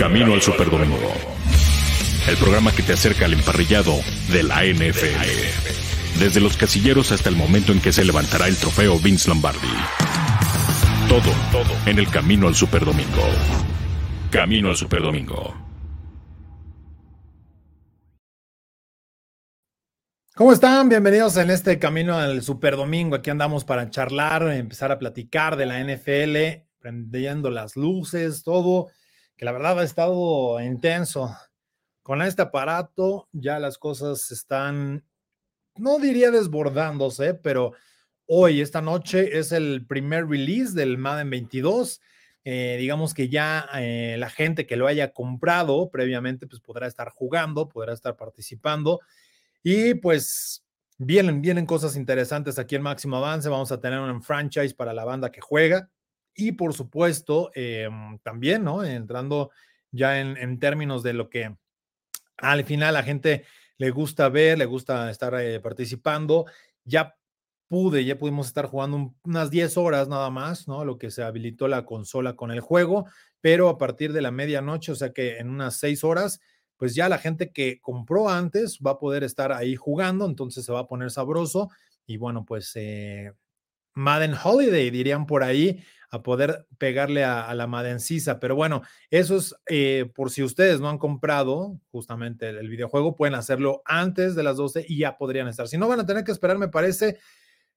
Camino al Superdomingo. El programa que te acerca al emparrillado de la NFL. Desde los casilleros hasta el momento en que se levantará el trofeo Vince Lombardi. Todo, todo en el Camino al Superdomingo. Camino al Superdomingo. ¿Cómo están? Bienvenidos en este camino al Super Domingo. Aquí andamos para charlar, empezar a platicar de la NFL, prendiendo las luces, todo, que la verdad ha estado intenso. Con este aparato ya las cosas están, no diría desbordándose, pero hoy, esta noche, es el primer release del Madden 22. Eh, digamos que ya eh, la gente que lo haya comprado previamente, pues podrá estar jugando, podrá estar participando. Y pues vienen, vienen cosas interesantes aquí en Máximo Avance. Vamos a tener un franchise para la banda que juega. Y por supuesto, em, también, ¿no? Entrando ya en, términos de lo que al final la gente le gusta ver, le gusta estar eh, participando. Ya pude, ya pudimos estar jugando unas 10 horas nada más, ¿no? Lo que se habilitó la consola con el juego, pero a partir de la medianoche, o sea que en unas 6 horas pues ya la gente que compró antes va a poder estar ahí jugando, entonces se va a poner sabroso y bueno, pues eh, Madden Holiday dirían por ahí a poder pegarle a, la Madden Sisa, pero bueno, eso es eh, por si ustedes no han comprado justamente el, el, videojuego, pueden hacerlo antes de las 12 y ya podrían estar. Si no, van a tener que esperar, me parece,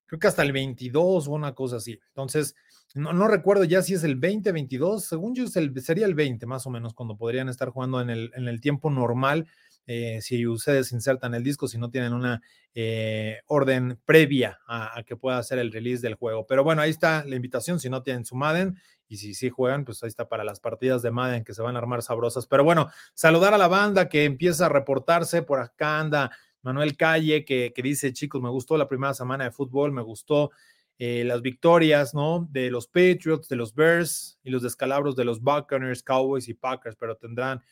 creo que hasta el 22 o una cosa así. Entonces, no, recuerdo ya si es el 20, 22, según yo sería el 20 más o menos cuando podrían estar jugando en el, en el tiempo normal. Eh, si ustedes insertan el disco, si no tienen una eh, orden previa a, que pueda hacer el release del juego. Pero bueno, ahí está la invitación, si no tienen su Madden y si sí juegan, pues ahí está para las partidas de Madden que se van a armar sabrosas. Pero bueno, saludar a la banda que empieza a reportarse, por acá anda Manuel Calle que, que dice, chicos, me gustó la primera semana de fútbol, me gustó eh, las victorias, ¿no? De los Patriots, de los Bears y los descalabros de los Buccaneers, Cowboys y Packers, pero tendrán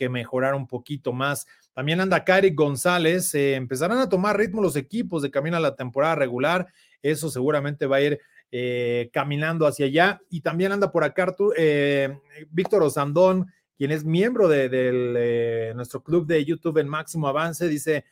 que mejorar un poquito más. También anda Cari González, eh, empezarán a tomar ritmo los equipos de camino a la temporada regular, eso seguramente va a ir eh, caminando hacia allá. Y también anda por acá Víctor Osandón, quien es miembro de, nuestro club de YouTube en Máximo Avance, dice,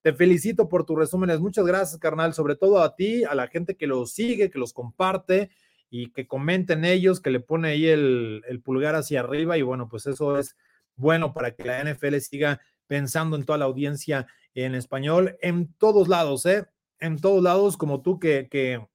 te felicito por tus resúmenes. Muchas gracias, carnal. Sobre todo a ti, a la gente que los sigue, que los comparte y que comenten ellos, que le pone ahí el, pulgar hacia arriba. Y bueno, pues eso es bueno para que la NFL siga pensando en toda la audiencia en español, en todos lados, ¿eh? En todos lados, como tú que, que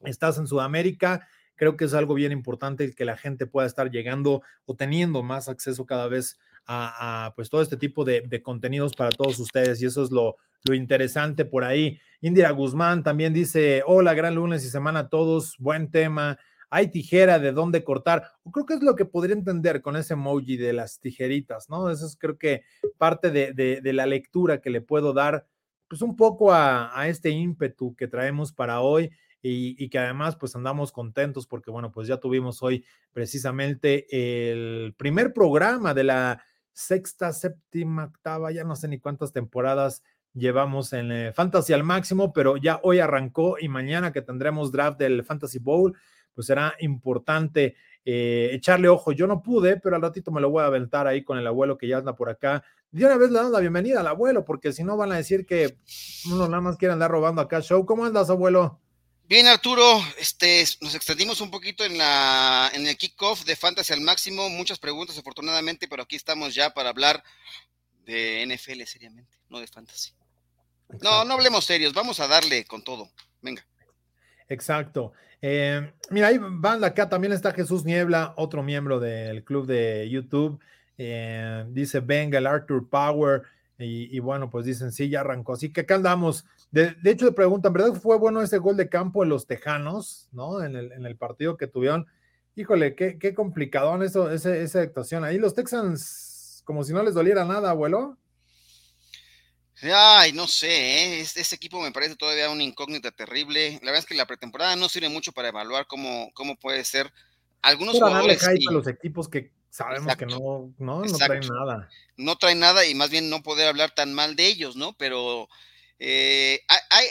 estás en Sudamérica, creo que es algo bien importante que la gente pueda estar llegando o teniendo más acceso cada vez a, pues todo este tipo de, contenidos para todos ustedes y eso es lo, lo interesante por ahí. Indira Guzmán también dice, hola, gran lunes y semana a todos, buen tema. Hay tijera de dónde cortar. O creo que es lo que podría entender con ese emoji de las tijeritas, ¿no? Eso es creo que parte de, la lectura que le puedo dar, pues un poco a, este ímpetu que traemos para hoy. Y, y, que además pues andamos contentos porque bueno pues ya tuvimos hoy precisamente el primer programa de la sexta, séptima, octava, ya no sé ni cuántas temporadas llevamos en eh, Fantasy al máximo, pero ya hoy arrancó y mañana que tendremos draft del Fantasy Bowl, pues será importante eh, echarle ojo. Yo no pude, pero al ratito me lo voy a aventar ahí con el abuelo que ya anda por acá. De una vez le damos la bienvenida al abuelo, porque si no van a decir que uno nada más quiere andar robando acá show. ¿Cómo andas, abuelo? Bien, Arturo, este, nos extendimos un poquito en, la, en el kickoff de Fantasy al máximo, muchas preguntas afortunadamente, pero aquí estamos ya para hablar de NFL seriamente, no de Fantasy. No, no hablemos serios, vamos a darle con todo. Venga. Exacto. Eh, mira, ahí van acá, también está Jesús Niebla, otro miembro del club de YouTube. Eh, dice, venga, el Arthur Power. Y, bueno, pues dicen, sí, ya arrancó. Así que acá andamos. De, hecho, le preguntan, ¿verdad fue bueno ese gol de campo en los Tejanos, ¿no? En el, en el partido que tuvieron. Híjole, qué, qué complicado eso, esa actuación. Ahí los Texans, como si no les doliera nada, abuelo. Ay, no sé, ¿eh? ese equipo me parece todavía una incógnita terrible. La verdad es que la pretemporada no sirve mucho para evaluar cómo, cómo puede ser. Algunos jugadores. a los equipos que sabemos que no, no, no traen nada. No traen nada y más bien no poder hablar tan mal de ellos, ¿no? Pero Eh,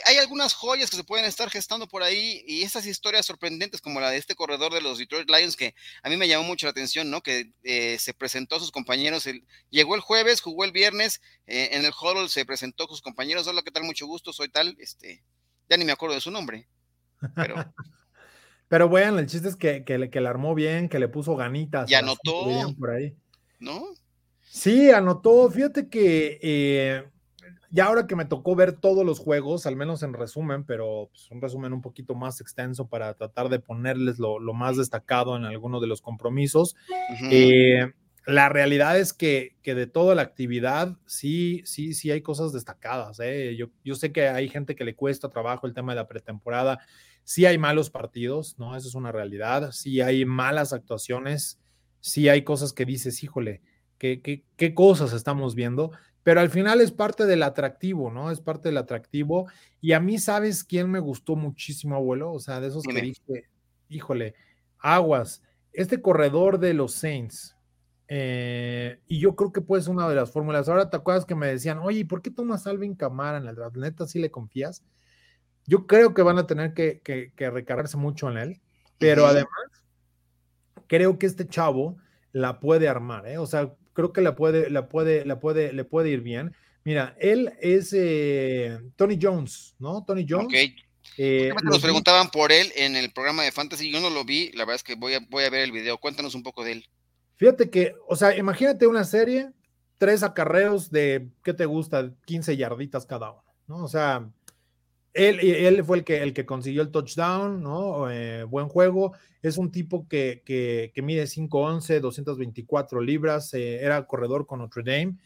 hay, algunas joyas que se pueden estar gestando por ahí y esas historias sorprendentes como la de este corredor de los Detroit Lions que a mí me llamó mucho la atención, ¿no? Que eh, se presentó a sus compañeros, llegó el jueves, jugó el viernes, eh, en el huddle se presentó a sus compañeros, hola, ¿qué tal? Mucho gusto, soy tal, este, ya ni me acuerdo de su nombre, pero... pero bueno, el chiste es que, que, le, que le armó bien, que le puso ganitas. Y anotó. Por ahí. ¿No? Sí, anotó. Fíjate que ya ahora que me tocó ver todos los juegos, al menos en resumen, pero pues, un resumen un poquito más extenso para tratar de ponerles lo, más destacado en alguno de los compromisos, eh, la realidad es que, de toda la actividad, sí, sí, sí hay cosas destacadas. ¿eh? Yo, yo sé que hay gente que le cuesta trabajo el tema de la pretemporada, sí hay malos partidos, ¿no? Eso es una realidad, sí hay malas actuaciones, sí hay cosas que dices, híjole, ¿qué, qué, qué cosas estamos viendo? Pero al final es parte del atractivo, ¿no? Es parte del atractivo. Y a mí, ¿sabes quién me gustó muchísimo, abuelo? O sea, de esos que dije, híjole, aguas, este corredor de los Saints, eh, y yo creo que puede ser una de las fórmulas. Ahora te acuerdas que me decían, oye, ¿por qué tomas a Alvin Camara en el draft? ¿Neta sí le confías? Yo creo que van a tener que, recargarse mucho en él, pero además creo que este chavo la puede armar, ¿eh? O sea, creo que la puede, la puede, la puede, le puede ir bien. Mira, él es eh, Tony Jones, ¿no? Tony Jones. Eh, nos preguntaban por él en el programa de Fantasy, yo no lo vi, la verdad es que voy a, voy a ver el video, cuéntanos un poco de él. Fíjate que, o sea, imagínate una serie, tres acarreos de, ¿qué te gusta? 15 yarditas cada uno, ¿no? O sea, él, él fue el que, el que consiguió el touchdown, ¿no? Eh, buen juego. Es un tipo que, que, que mide 5'11, 224 libras, eh, era corredor con Notre Dame.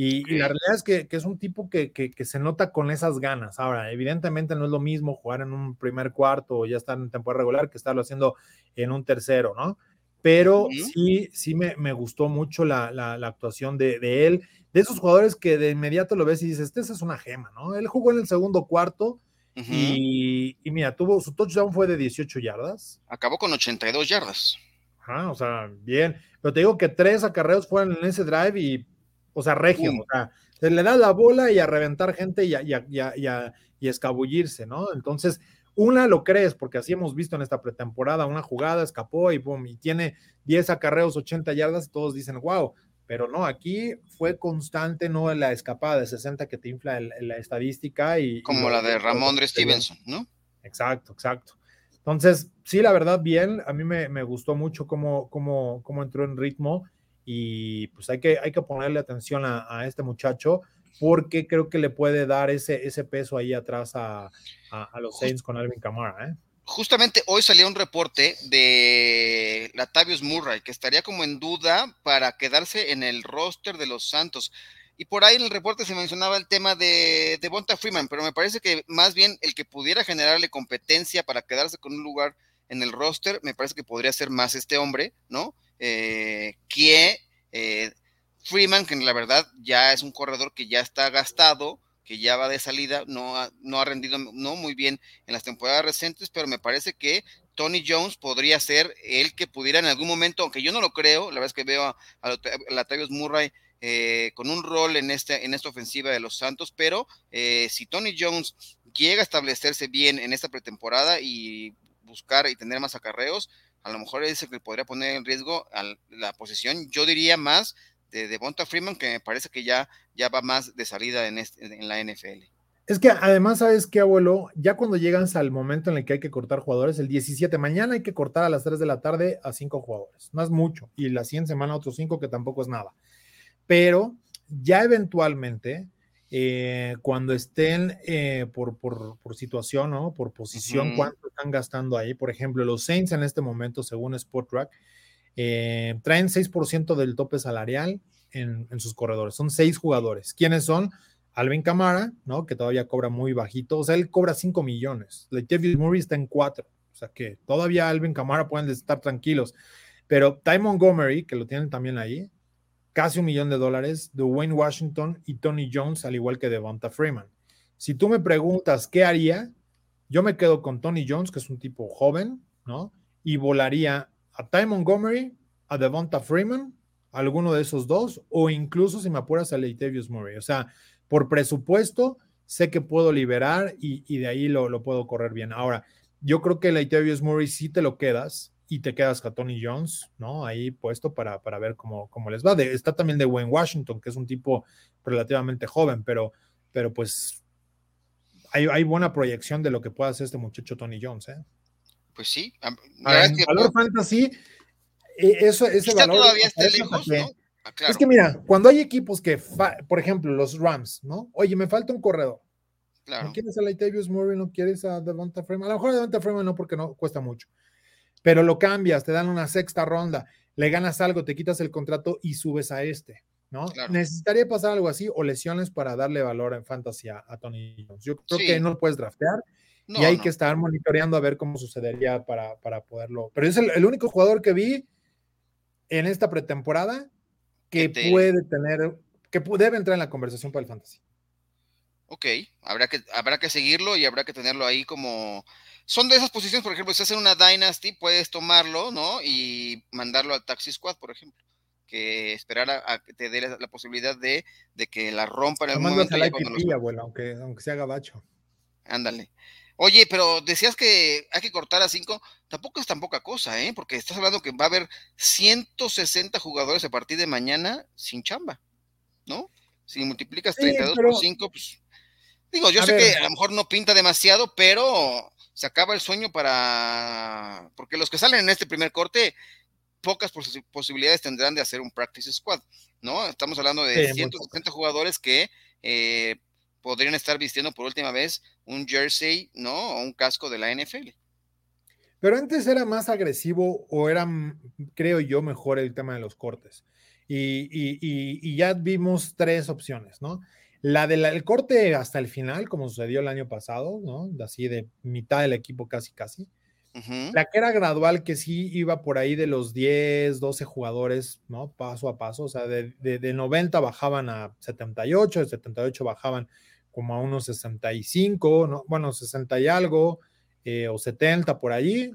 Y, la realidad es que, es un tipo que, se nota con esas ganas. Ahora, evidentemente no es lo mismo jugar en un primer cuarto o ya estar en temporada regular que estarlo haciendo en un tercero, ¿no? Pero sí, sí me, me gustó mucho la, la, actuación de, de, él. De esos jugadores que de inmediato lo ves y dices, este es una gema, ¿no? Él jugó en el segundo cuarto, y, mira, tuvo su touchdown fue de 18 yardas. Acabó con 82 yardas. Ajá, o sea, bien. Pero te digo que tres acarreos fueron en ese drive y, o sea, regio. O sea, se le da la bola y a reventar gente y a, escabullirse, ¿no? Entonces, una lo crees, porque así hemos visto en esta pretemporada, una jugada escapó y boom, y tiene 10 acarreos, 80 yardas, todos dicen, wow, pero no, aquí fue constante, no la escapada de 60 que te infla la estadística y... Como la de Ramón Stevenson, ¿no? Exacto, exacto. Entonces, sí, la verdad, bien, a mí me, gustó mucho cómo, cómo, cómo, entró en ritmo y pues hay que, hay que ponerle atención a, este muchacho porque creo que le puede dar ese, ese peso ahí atrás a, a los Saints con Alvin Kamara, ¿eh? Justamente hoy salió un reporte de Latavius Murray que estaría como en duda para quedarse en el roster de los Santos. Y por ahí en el reporte se mencionaba el tema de, de Bonta Freeman, pero me parece que más bien el que pudiera generarle competencia para quedarse con un lugar en el roster, me parece que podría ser más este hombre, ¿no? Eh, que eh, Freeman, que la verdad ya es un corredor que ya está gastado, que ya va de salida, no ha, no ha rendido no muy bien en las temporadas recientes, pero me parece que Tony Jones podría ser el que pudiera en algún momento, aunque yo no lo creo, la verdad es que veo a, a Latavius Murray eh, con un rol en, este, en esta ofensiva de los Santos, pero eh, si Tony Jones llega a establecerse bien en esta pretemporada y buscar y tener más acarreos, a lo mejor es el que podría poner en riesgo la posición, yo diría más de Devonta Freeman, que me parece que ya, ya va más de salida en, en la NFL. Es que además, ¿sabes qué, abuelo? Ya cuando llegas al momento en el que hay que cortar jugadores, el 17, mañana hay que cortar a las 3 de la tarde a 5 jugadores, no es mucho, y la siguiente semana otros 5, que tampoco es nada. Pero ya eventualmente, eh, cuando estén eh, por, por, por, situación, ¿no? Por posición, cuánto están gastando ahí. Por ejemplo, los Saints en este momento, según Sport Track, eh, traen 6% del tope salarial en, sus corredores. Son seis jugadores. ¿Quiénes son? Alvin Camara, ¿no? Que todavía cobra muy bajito. O sea, él cobra 5 millones. Latavius Murray está en 4. O sea que todavía Alvin Camara pueden estar tranquilos. Pero Ty Montgomery, que lo tienen también ahí, casi un millón de dólares. Dwayne Washington y Tony Jones, al igual que Devonta Freeman. Si tú me preguntas qué haría, yo me quedo con Tony Jones, que es un tipo joven, ¿no? Y volaría a Ty Montgomery, a Devonta Freeman, alguno de esos dos, o incluso si me apuras a Leitavius Murray. O sea, por presupuesto, sé que puedo liberar y, de ahí lo, puedo correr bien. Ahora, yo creo que Latavius Murray sí te lo quedas y te quedas con Tony Jones, ¿no? Ahí puesto para, para ver cómo, cómo les va. está también de Wayne Washington, que es un tipo relativamente joven, pero, pero pues hay, hay buena proyección de lo que pueda hacer este muchacho Tony Jones, ¿eh? Pues sí. valor fantasy, e, eso, ese valor. todavía está lejos, ¿no? Ah, es que mira, cuando hay equipos que, por ejemplo, los Rams, ¿no? Oye, me falta un corredor. Claro. ¿No quieres a Latavius Murray? ¿No quieres a Devonta Freeman? A lo mejor a Devonta Freeman no, porque no cuesta mucho. Pero lo cambias, te dan una sexta ronda, le ganas algo, te quitas el contrato y subes a este, ¿no? Necesitaría pasar algo así o lesiones para darle valor en fantasy a, Tony Jones. Yo creo que no lo puedes draftear y hay que estar monitoreando a ver cómo sucedería para, para poderlo. Pero es el único jugador que vi en esta pretemporada que puede tener, que debe entrar en la conversación para el fantasy. Ok, habrá que, habrá que seguirlo y habrá que tenerlo ahí como... Son de esas posiciones, por ejemplo, si haces una Dynasty, puedes tomarlo, ¿no? Y mandarlo al Taxi Squad, por ejemplo. Que esperar a, que te dé la, posibilidad de, que la rompa en el momento. abuelo, aunque, aunque sea gabacho. Ándale. Oye, pero decías que hay que cortar a cinco, tampoco es tan poca cosa, ¿eh? Porque estás hablando que va a haber 160 jugadores a partir de mañana sin chamba, ¿no? Si multiplicas 32 por 5, pues digo, yo sé que a lo mejor no pinta demasiado, pero se acaba el sueño para, porque los que salen en este primer corte, pocas posibilidades tendrán de hacer un practice squad, ¿no? Estamos hablando de 160 jugadores que eh, podrían estar vistiendo por última vez un jersey, ¿no? O un casco de la NFL. Pero antes era más agresivo o era, creo yo, mejor el tema de los cortes. Y, ya vimos tres opciones, ¿no? La del corte hasta el final, como sucedió el año pasado, ¿no? Así de mitad del equipo casi, casi. La que era gradual, que sí iba por ahí de los 10, 12 jugadores, ¿no? Paso a paso, o sea, de, de 90 bajaban a 78, de 78 bajaban como a unos 65, ¿no? bueno, 60 y algo, eh, o 70 por allí,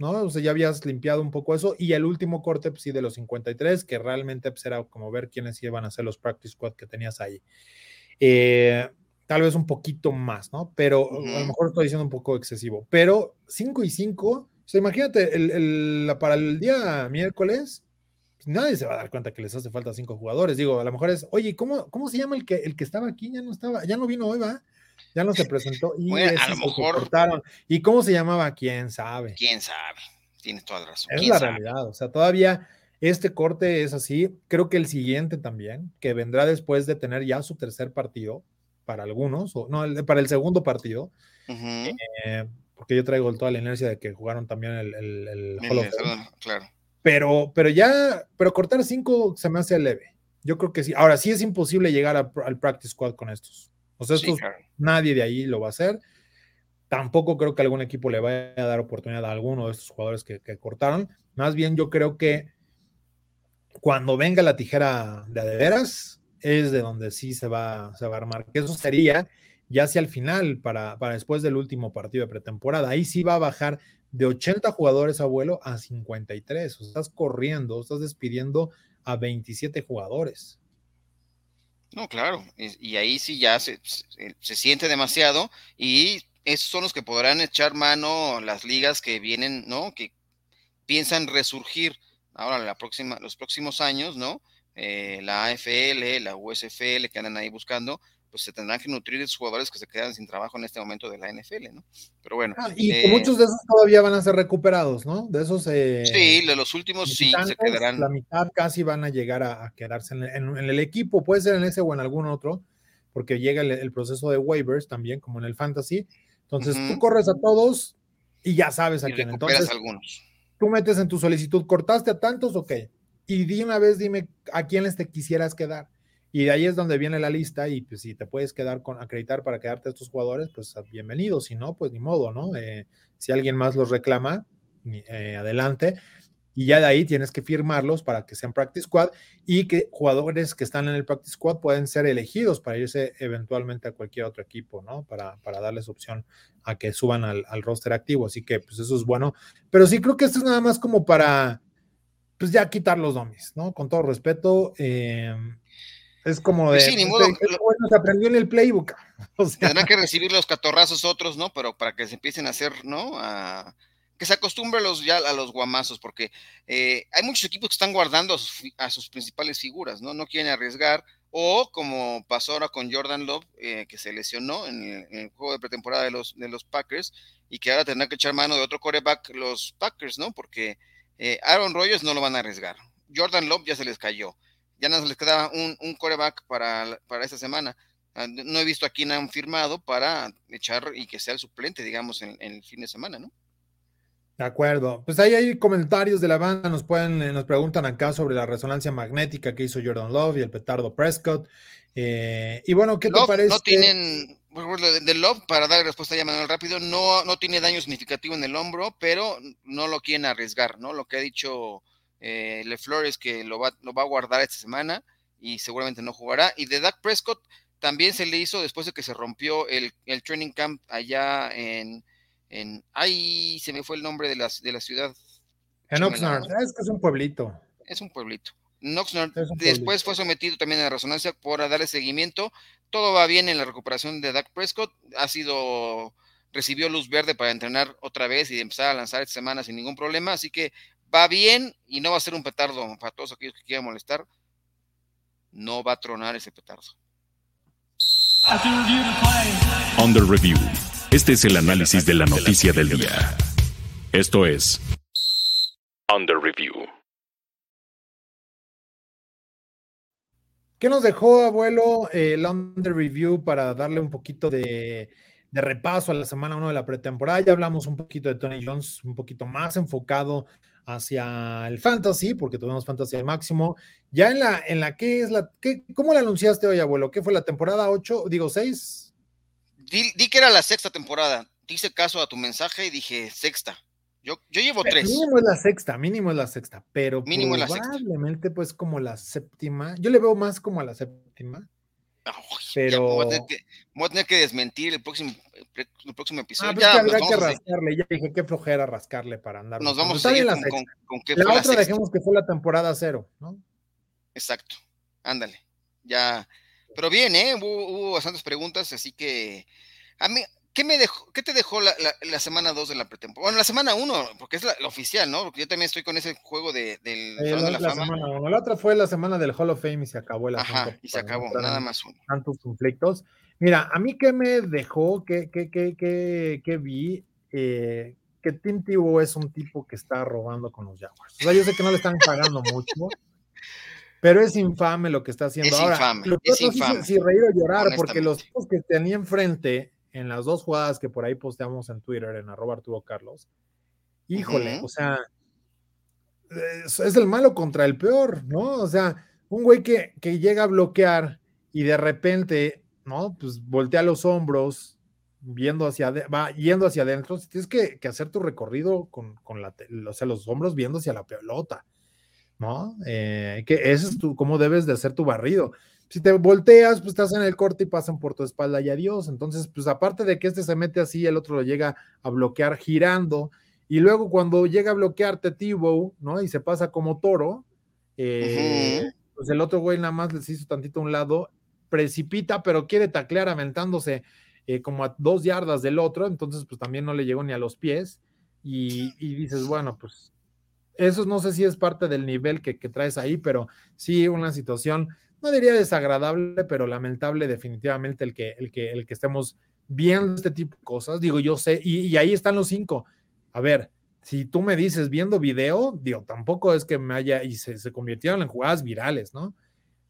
¿no? O sea, ya habías limpiado un poco eso. Y el último corte, pues sí, de los 53, que realmente pues, era como ver quiénes iban a hacer los practice squad que tenías ahí. Eh, tal vez un poquito más, ¿no? Pero a lo mejor estoy diciendo un poco excesivo. Pero 5 y 5, o sea, imagínate, el, para el día miércoles, nadie se va a dar cuenta que les hace falta cinco jugadores. Digo, a lo mejor es, oye, ¿cómo, cómo se llama el que, el que estaba aquí? Ya no estaba, ya no vino hoy, va. Ya no se presentó. Y a lo mejor. ¿Y cómo se llamaba? ¿Quién sabe? ¿Quién sabe? Tienes toda la razón. Es la realidad. O sea, todavía este corte es así. Creo que el siguiente también, que vendrá después de tener ya su tercer partido, para algunos, o no, para el segundo partido. Eh, porque yo traigo toda la inercia de que jugaron también el, el, el Claro pero, pero ya, pero cortar cinco se me hace leve. Yo creo que sí. Ahora sí es imposible llegar al practice squad con estos. O sea, estos, nadie de ahí lo va a hacer. Tampoco creo que algún equipo le vaya a dar oportunidad a alguno de estos jugadores que, cortaron. Más bien, yo creo que cuando venga la tijera de adeveras, es de donde sí se va, se va a armar. Que eso sería ya hacia el final, para, para después del último partido de pretemporada. Ahí sí va a bajar de 80 jugadores abuelo a 53. O estás corriendo, estás despidiendo a 27 jugadores. No, claro, y, ahí sí ya se, siente demasiado y esos son los que podrán echar mano las ligas que vienen, ¿no? Que piensan resurgir ahora la próxima, los próximos años, ¿no? Eh, la AFL, la USFL que andan ahí buscando, pues se tendrán que nutrir de esos jugadores que se quedan sin trabajo en este momento de la NFL, ¿no? Pero bueno. Ah, y eh, muchos de esos todavía van a ser recuperados, ¿no? De esos. Eh, sí, de los últimos sí se quedarán. La mitad casi van a llegar a, quedarse en, el equipo, puede ser en ese o en algún otro, porque llega el, proceso de waivers también, como en el fantasy. Entonces tú corres a todos y ya sabes a quién. Entonces, algunos. Tú metes en tu solicitud, cortaste a tantos, ok. Y di una vez, dime a quiénes te quisieras quedar y de ahí es donde viene la lista y pues si te puedes quedar con acreditar para quedarte a estos jugadores, pues bienvenido, si no, pues ni modo, ¿no? Eh, si alguien más los reclama, eh, adelante. Y ya de ahí tienes que firmarlos para que sean practice squad y que jugadores que están en el practice squad pueden ser elegidos para irse eventualmente a cualquier otro equipo, ¿no? Para, para darles opción a que suban al, al roster activo. Así que pues eso es bueno. Pero sí creo que esto es nada más como para, pues ya quitar los domis, ¿no? Con todo respeto. Eh, Es como pues de. sí, ni modo. bueno, se aprendió en el playbook. O Tendrán que recibir los catorrazos otros, ¿no? Pero para que se empiecen a hacer, ¿no? A, que se acostumbre los, ya a los guamazos, porque eh, hay muchos equipos que están guardando a sus, principales figuras, ¿no? No quieren arriesgar, o como pasó ahora con Jordan Love, eh, que se lesionó en el, juego de pretemporada de los, de los Packers, y que ahora tendrán que echar mano de otro coreback los Packers, ¿no? Porque eh, Aaron Rodgers no lo van a arriesgar. Jordan Love ya se les cayó. Ya no les queda un, un coreback para, para esta semana. Ah, no he visto a quién han firmado para echar y que sea el suplente, digamos, en, el fin de semana, ¿no? De acuerdo. Pues ahí hay comentarios de la banda, nos pueden, eh, nos preguntan acá sobre la resonancia magnética que hizo Jordan Love y el petardo Prescott. Eh, y bueno, ¿qué te parece? No tienen, de Love, para dar respuesta ya Manuel rápido, no, no tiene daño significativo en el hombro, pero no lo quieren arriesgar, ¿no? Lo que ha dicho eh, LeFleur es que lo va, lo va a guardar esta semana y seguramente no jugará. Y de Dak Prescott también se le hizo después de que se rompió el, el training camp allá en, en, ahí se me fue el nombre de la, de la ciudad. En Oxnard, es que es un pueblito. Es un pueblito. Oxnard después fue sometido también a la resonancia por darle seguimiento. Todo va bien en la recuperación de Dak Prescott. Ha sido, recibió luz verde para entrenar otra vez y empezar a lanzar esta semana sin ningún problema. Así que va bien y no va a ser un petardo para todos aquellos que quieran molestar. No va a tronar ese petardo. Under Review. Este es el análisis de la noticia del día. Esto es Under Review. ¿Qué nos dejó, abuelo, el Under Review para darle un poquito de, de repaso a la semana 1 de la pretemporada? Ya hablamos un poquito de Tony Jones, un poquito más enfocado hacia el fantasy, porque tuvimos fantasy al máximo. Ya en la, en la que es la, ¿qué, ¿cómo la anunciaste hoy, abuelo? ¿Qué fue la temporada 8, digo 6? Di, que era la sexta temporada. Hice caso a tu mensaje y dije sexta. Yo, yo llevo tres. Mínimo es la sexta, mínimo es la sexta, pero mínimo probablemente pues como la séptima. Yo le veo más como a la séptima. Pero voy a, tener que, desmentir el próximo, el próximo episodio. Ah, pues ya, que rascarle, ya dije qué flojera rascarle para andar. Nos vamos a ir con, con, con, qué La otra dejemos que fue la temporada cero, ¿no? Exacto, ándale. Ya, pero bien, ¿eh? Hubo, bastantes preguntas, así que a mí, ¿qué, me dejó, qué te dejó la, la, semana 2 de la pretemporada? Bueno, la semana 1, porque es la, oficial, ¿no? Porque yo también estoy con ese juego de, del eh, la, de la, Fama. Semana La otra fue la semana del Hall of Fame y se acabó el Ajá, y se acabó, nada más uno. Tantos conflictos. Mira, a mí qué me dejó, qué, qué, qué, qué, qué vi, eh, que Tim Tebow es un tipo que está robando con los Jaguars. O sea, yo sé que no le están pagando mucho, pero es infame lo que está haciendo es ahora. Infame, es infame. Si, reír o llorar, porque los tipos que tenía enfrente en las dos jugadas que por ahí posteamos en Twitter, en arroba Arturo Carlos, híjole, o sea, es, el malo contra el peor, ¿no? O sea, un güey que, que llega a bloquear y de repente, ¿no? Pues voltea los hombros, viendo hacia va yendo hacia adentro, tienes que, que hacer tu recorrido con, con la, o sea, los hombros viendo hacia la pelota. ¿no? Eh, que ese es tu, cómo debes de hacer tu barrido. Si te volteas, pues estás en el corte y pasan por tu espalda y adiós. Entonces, pues aparte de que este se mete así, el otro lo llega a bloquear girando. Y luego cuando llega a bloquearte Tibo, ¿no? Y se pasa como toro, eh, pues el otro güey nada más les hizo tantito a un lado, precipita, pero quiere taclear aventándose eh, como a dos yardas del otro, entonces pues también no le llegó ni a los pies. Y, y dices, bueno, pues eso no sé si es parte del nivel que, traes ahí, pero sí una situación, no diría desagradable, pero lamentable definitivamente el que, el que, el que estemos viendo este tipo de cosas. Digo, yo sé, y, ahí están los cinco. A ver, si tú me dices viendo video, digo, tampoco es que me haya, y se, convirtieron en jugadas virales, ¿no?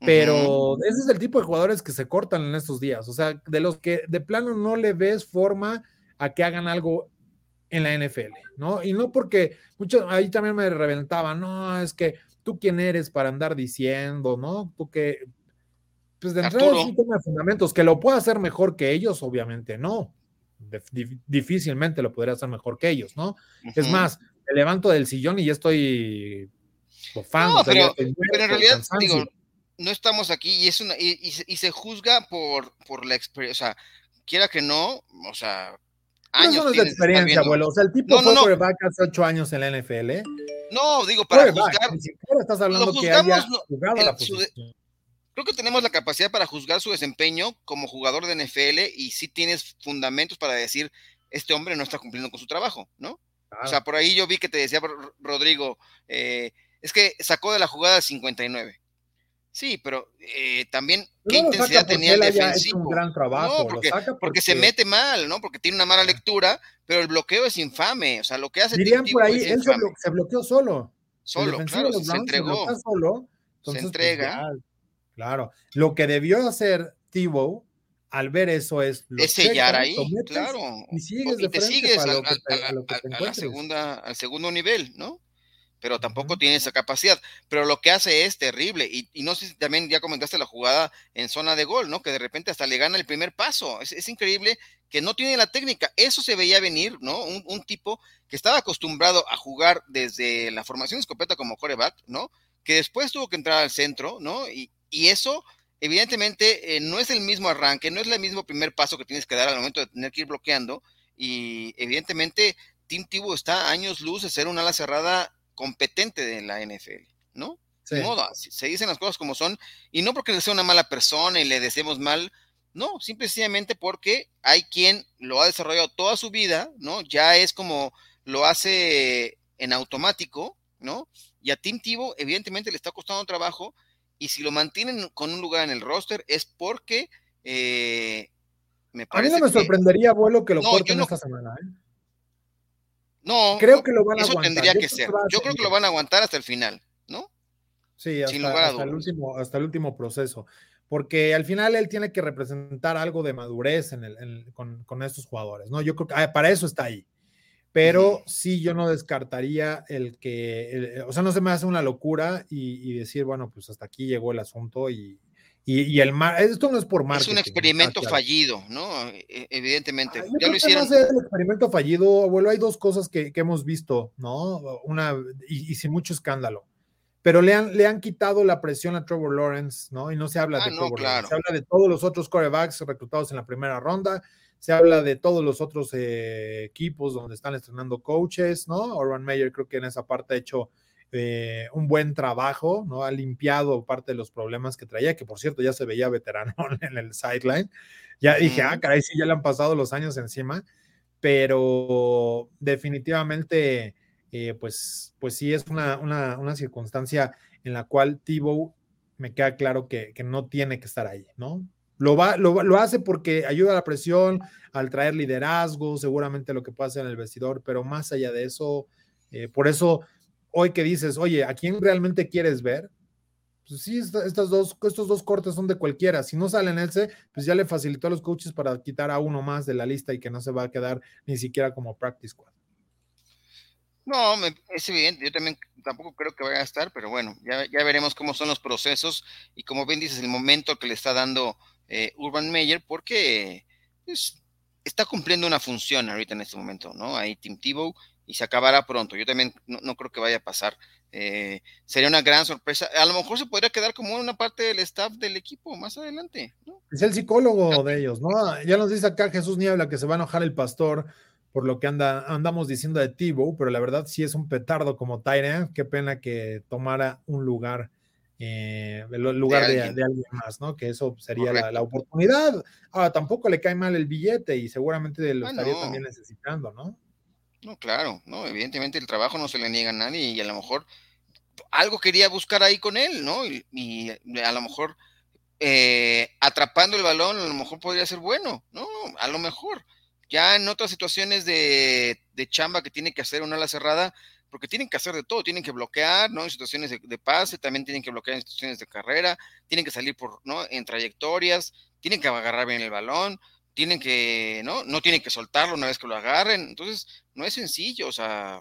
Pero ese es el tipo de jugadores que se cortan en estos días. O sea, de los que de plano no le ves forma a que hagan algo en la NFL, ¿no? Y no porque muchos ahí también me reventaban, no, es que tú quién eres para andar diciendo, ¿no? Tú que, pues de entrada sí tiene fundamentos, que lo pueda hacer mejor que ellos, obviamente no. difícilmente lo podría hacer mejor que ellos, ¿no? Es más, me levanto del sillón y ya estoy fan. No, pero, en realidad, digo, no estamos aquí y es una, y, y, se juzga por, por la experiencia, o sea, quiera que no, o sea, años. No, de experiencia, abuelo. O sea, el tipo fue quarterback hace ocho años en la NFL. No, digo, para juzgar. Ni siquiera estás hablando que haya jugado la posición. creo que tenemos la capacidad para juzgar su desempeño como jugador de NFL y sí tienes fundamentos para decir, este hombre no está cumpliendo con su trabajo, ¿no? O sea, por ahí yo vi que te decía Rodrigo, eh, es que sacó de la jugada 59. Sí, pero eh, también, ¿qué intensidad tenía el defensivo? Un gran trabajo, no, porque, se mete mal, ¿no? Porque tiene una mala lectura, pero el bloqueo es infame. O sea, lo que hace. Dirían por ahí, él se, bloqueó solo. Solo, claro, se entregó. Se, solo, se pues, entrega. claro. Lo que debió hacer Tibo al ver eso es es sellar ahí, claro. Y sigues de te sigues al segundo nivel, ¿no? Pero tampoco tiene esa capacidad. Pero lo que hace es terrible. Y, no sé si también ya comentaste la jugada en zona de gol, ¿no? Que de repente hasta le gana el primer paso. Es, increíble que no tiene la técnica. Eso se veía venir, ¿no? Un, tipo que estaba acostumbrado a jugar desde la formación escopeta como coreback, ¿no? Que después tuvo que entrar al centro, ¿no? Y, y eso evidentemente eh, no es el mismo arranque, no es el mismo primer paso que tienes que dar al momento de tener que ir bloqueando. Y evidentemente, Tim Tebow está a años luz de ser un ala cerrada competente de la NFL, ¿no? De modo, se dicen las cosas como son, y no porque sea una mala persona y le deseemos mal, no, simplemente porque hay quien lo ha desarrollado toda su vida, ¿no? Ya es como lo hace en automático, ¿no? Y a Tim Tebow, evidentemente, le está costando trabajo y si lo mantienen con un lugar en el roster es porque eh, me parece. A mí no me sorprendería, abuelo, que lo corten esta semana. ¿eh? No, creo que lo van a eso tendría que ser. Yo creo que lo van a aguantar hasta el final, ¿no? Sí, hasta, el último, hasta el último proceso. Porque al final él tiene que representar algo de madurez en el, con, con, estos jugadores, ¿no? Yo creo que ah, para eso está ahí pero sí yo no descartaría el que, o sea, no se me hace una locura y, decir, bueno, pues hasta aquí llegó el asunto y, y, el mar, esto no es por marketing. Es un experimento fallido, ¿no? E, e, evidentemente. Ah, ya lo hicieron. el experimento fallido, abuelo, hay dos cosas que, que hemos visto, ¿no? Una, y, sin mucho escándalo. Pero le han, le han quitado la presión a Trevor Lawrence, ¿no? Y no se habla ah, de Trevor Lawrence, se habla de todos los otros corebacks reclutados en la primera ronda, se habla de todos los otros eh, equipos donde están estrenando coaches, ¿no? Orban Meyer creo que en esa parte ha hecho eh, un buen trabajo, ¿no? Ha limpiado parte de los problemas que traía, que por cierto ya se veía veterano en el sideline. Ya dije, ah, caray, sí, ya le han pasado los años encima, pero definitivamente, eh, pues, pues sí es una, una, una, circunstancia en la cual Tibo me queda claro que, que no tiene que estar ahí, ¿no? Lo, va, lo, hace porque ayuda a la presión, al traer liderazgo, seguramente lo que pasa en el vestidor, pero más allá de eso, eh, por eso hoy que dices, oye, ¿a quién realmente quieres ver? Pues sí, estas dos, estos dos cortes son de cualquiera. Si no salen ese, pues ya le facilitó a los coaches para quitar a uno más de la lista y que no se va a quedar ni siquiera como practice squad. No, es evidente, yo también tampoco creo que vaya a estar, pero bueno, ya, ya veremos cómo son los procesos y como bien dices, el momento que le está dando eh, Urban Meyer porque pues, está cumpliendo una función ahorita en este momento, ¿no? Ahí Tim Tebow y se acabará pronto. Yo también no, creo que vaya a pasar. Eh, sería una gran sorpresa. A lo mejor se podría quedar como una parte del staff del equipo más adelante. ¿no? Es el psicólogo de ellos, ¿no? Ya nos dice acá Jesús Niebla que se va a enojar el pastor por lo que anda, andamos diciendo de Tebow, pero la verdad sí es un petardo como Tyre. Qué pena que tomara un lugar eh, el lugar de alguien. más, ¿no? Que eso sería la, oportunidad. Ahora, tampoco le cae mal el billete y seguramente lo ah, estaría también necesitando, ¿no? No, claro, no, evidentemente el trabajo no se le niega a nadie y a lo mejor algo quería buscar ahí con él, ¿no? Y, a lo mejor eh, atrapando el balón, a lo mejor podría ser bueno, ¿no? A lo mejor. Ya en otras situaciones de, de chamba que tiene que hacer una ala cerrada, porque tienen que hacer de todo, tienen que bloquear, ¿no? En situaciones de, pase, también tienen que bloquear en situaciones de carrera, tienen que salir por, ¿no? En trayectorias, tienen que agarrar bien el balón, tienen que, ¿no? No tienen que soltarlo una vez que lo agarren, entonces no es sencillo, o sea,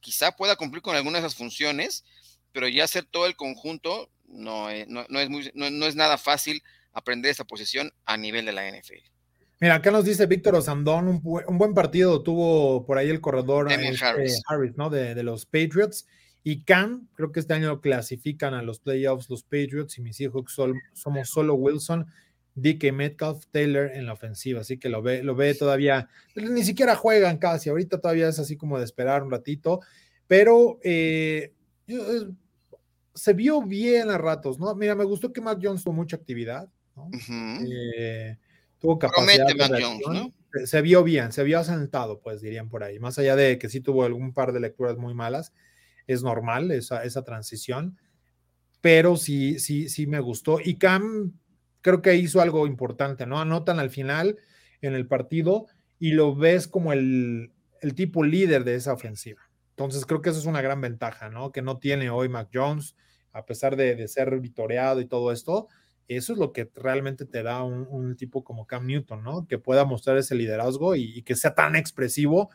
quizá pueda cumplir con algunas de esas funciones, pero ya hacer todo el conjunto no, no, no es, muy, no es nada fácil aprender esa posición a nivel de la NFL. Mira, acá nos dice Víctor Osandón, un, buen partido tuvo por ahí el corredor este, Harris. ¿no? De, los Patriots. Y Cam, creo que este año clasifican a los playoffs los Patriots y mis hijos somos solo Wilson, DK Metcalf, Taylor en la ofensiva. Así que lo ve, lo ve todavía, ni siquiera juegan casi. Ahorita todavía es así como de esperar un ratito. Pero eh, se vio bien a ratos, ¿no? Mira, me gustó que Matt Jones tuvo mucha actividad, ¿no? Eh, tuvo capacidad de Jones, ¿no? Se vio bien, se vio asentado, pues dirían por ahí. Más allá de que sí tuvo algún par de lecturas muy malas, es normal esa, esa transición, pero sí, sí, sí me gustó. Y Cam creo que hizo algo importante, ¿no? Anotan al final en el partido y lo ves como el, tipo líder de esa ofensiva. Entonces creo que eso es una gran ventaja, ¿no? Que no tiene hoy Mac Jones, a pesar de, ser vitoreado y todo esto. Eso es lo que realmente te da un, tipo como Cam Newton, ¿no? Que pueda mostrar ese liderazgo y, que sea tan expresivo,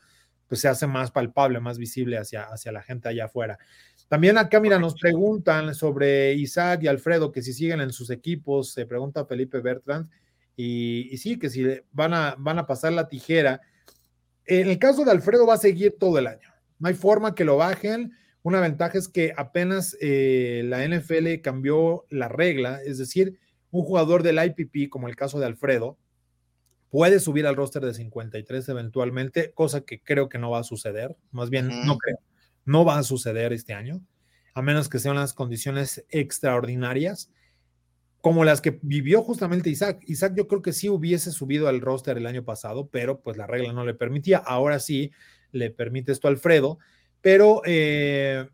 pues se hace más palpable, más visible hacia, hacia la gente allá afuera. También acá, mira, nos preguntan sobre Isaac y Alfredo, que si siguen en sus equipos, se pregunta Felipe Bertrand, y, y sí, que si van a, van a pasar la tijera. En el caso de Alfredo va a seguir todo el año. No hay forma que lo bajen. Una ventaja es que apenas eh, la NFL cambió la regla, es decir, un jugador del IPP, como el caso de Alfredo, puede subir al roster de 53 eventualmente, cosa que creo que no va a suceder, más bien no creo, no va a suceder este año, a menos que sean las condiciones extraordinarias, como las que vivió justamente Isaac. Isaac yo creo que sí hubiese subido al roster el año pasado, pero pues la regla no le permitía. Ahora sí, le permite esto a Alfredo, pero eh,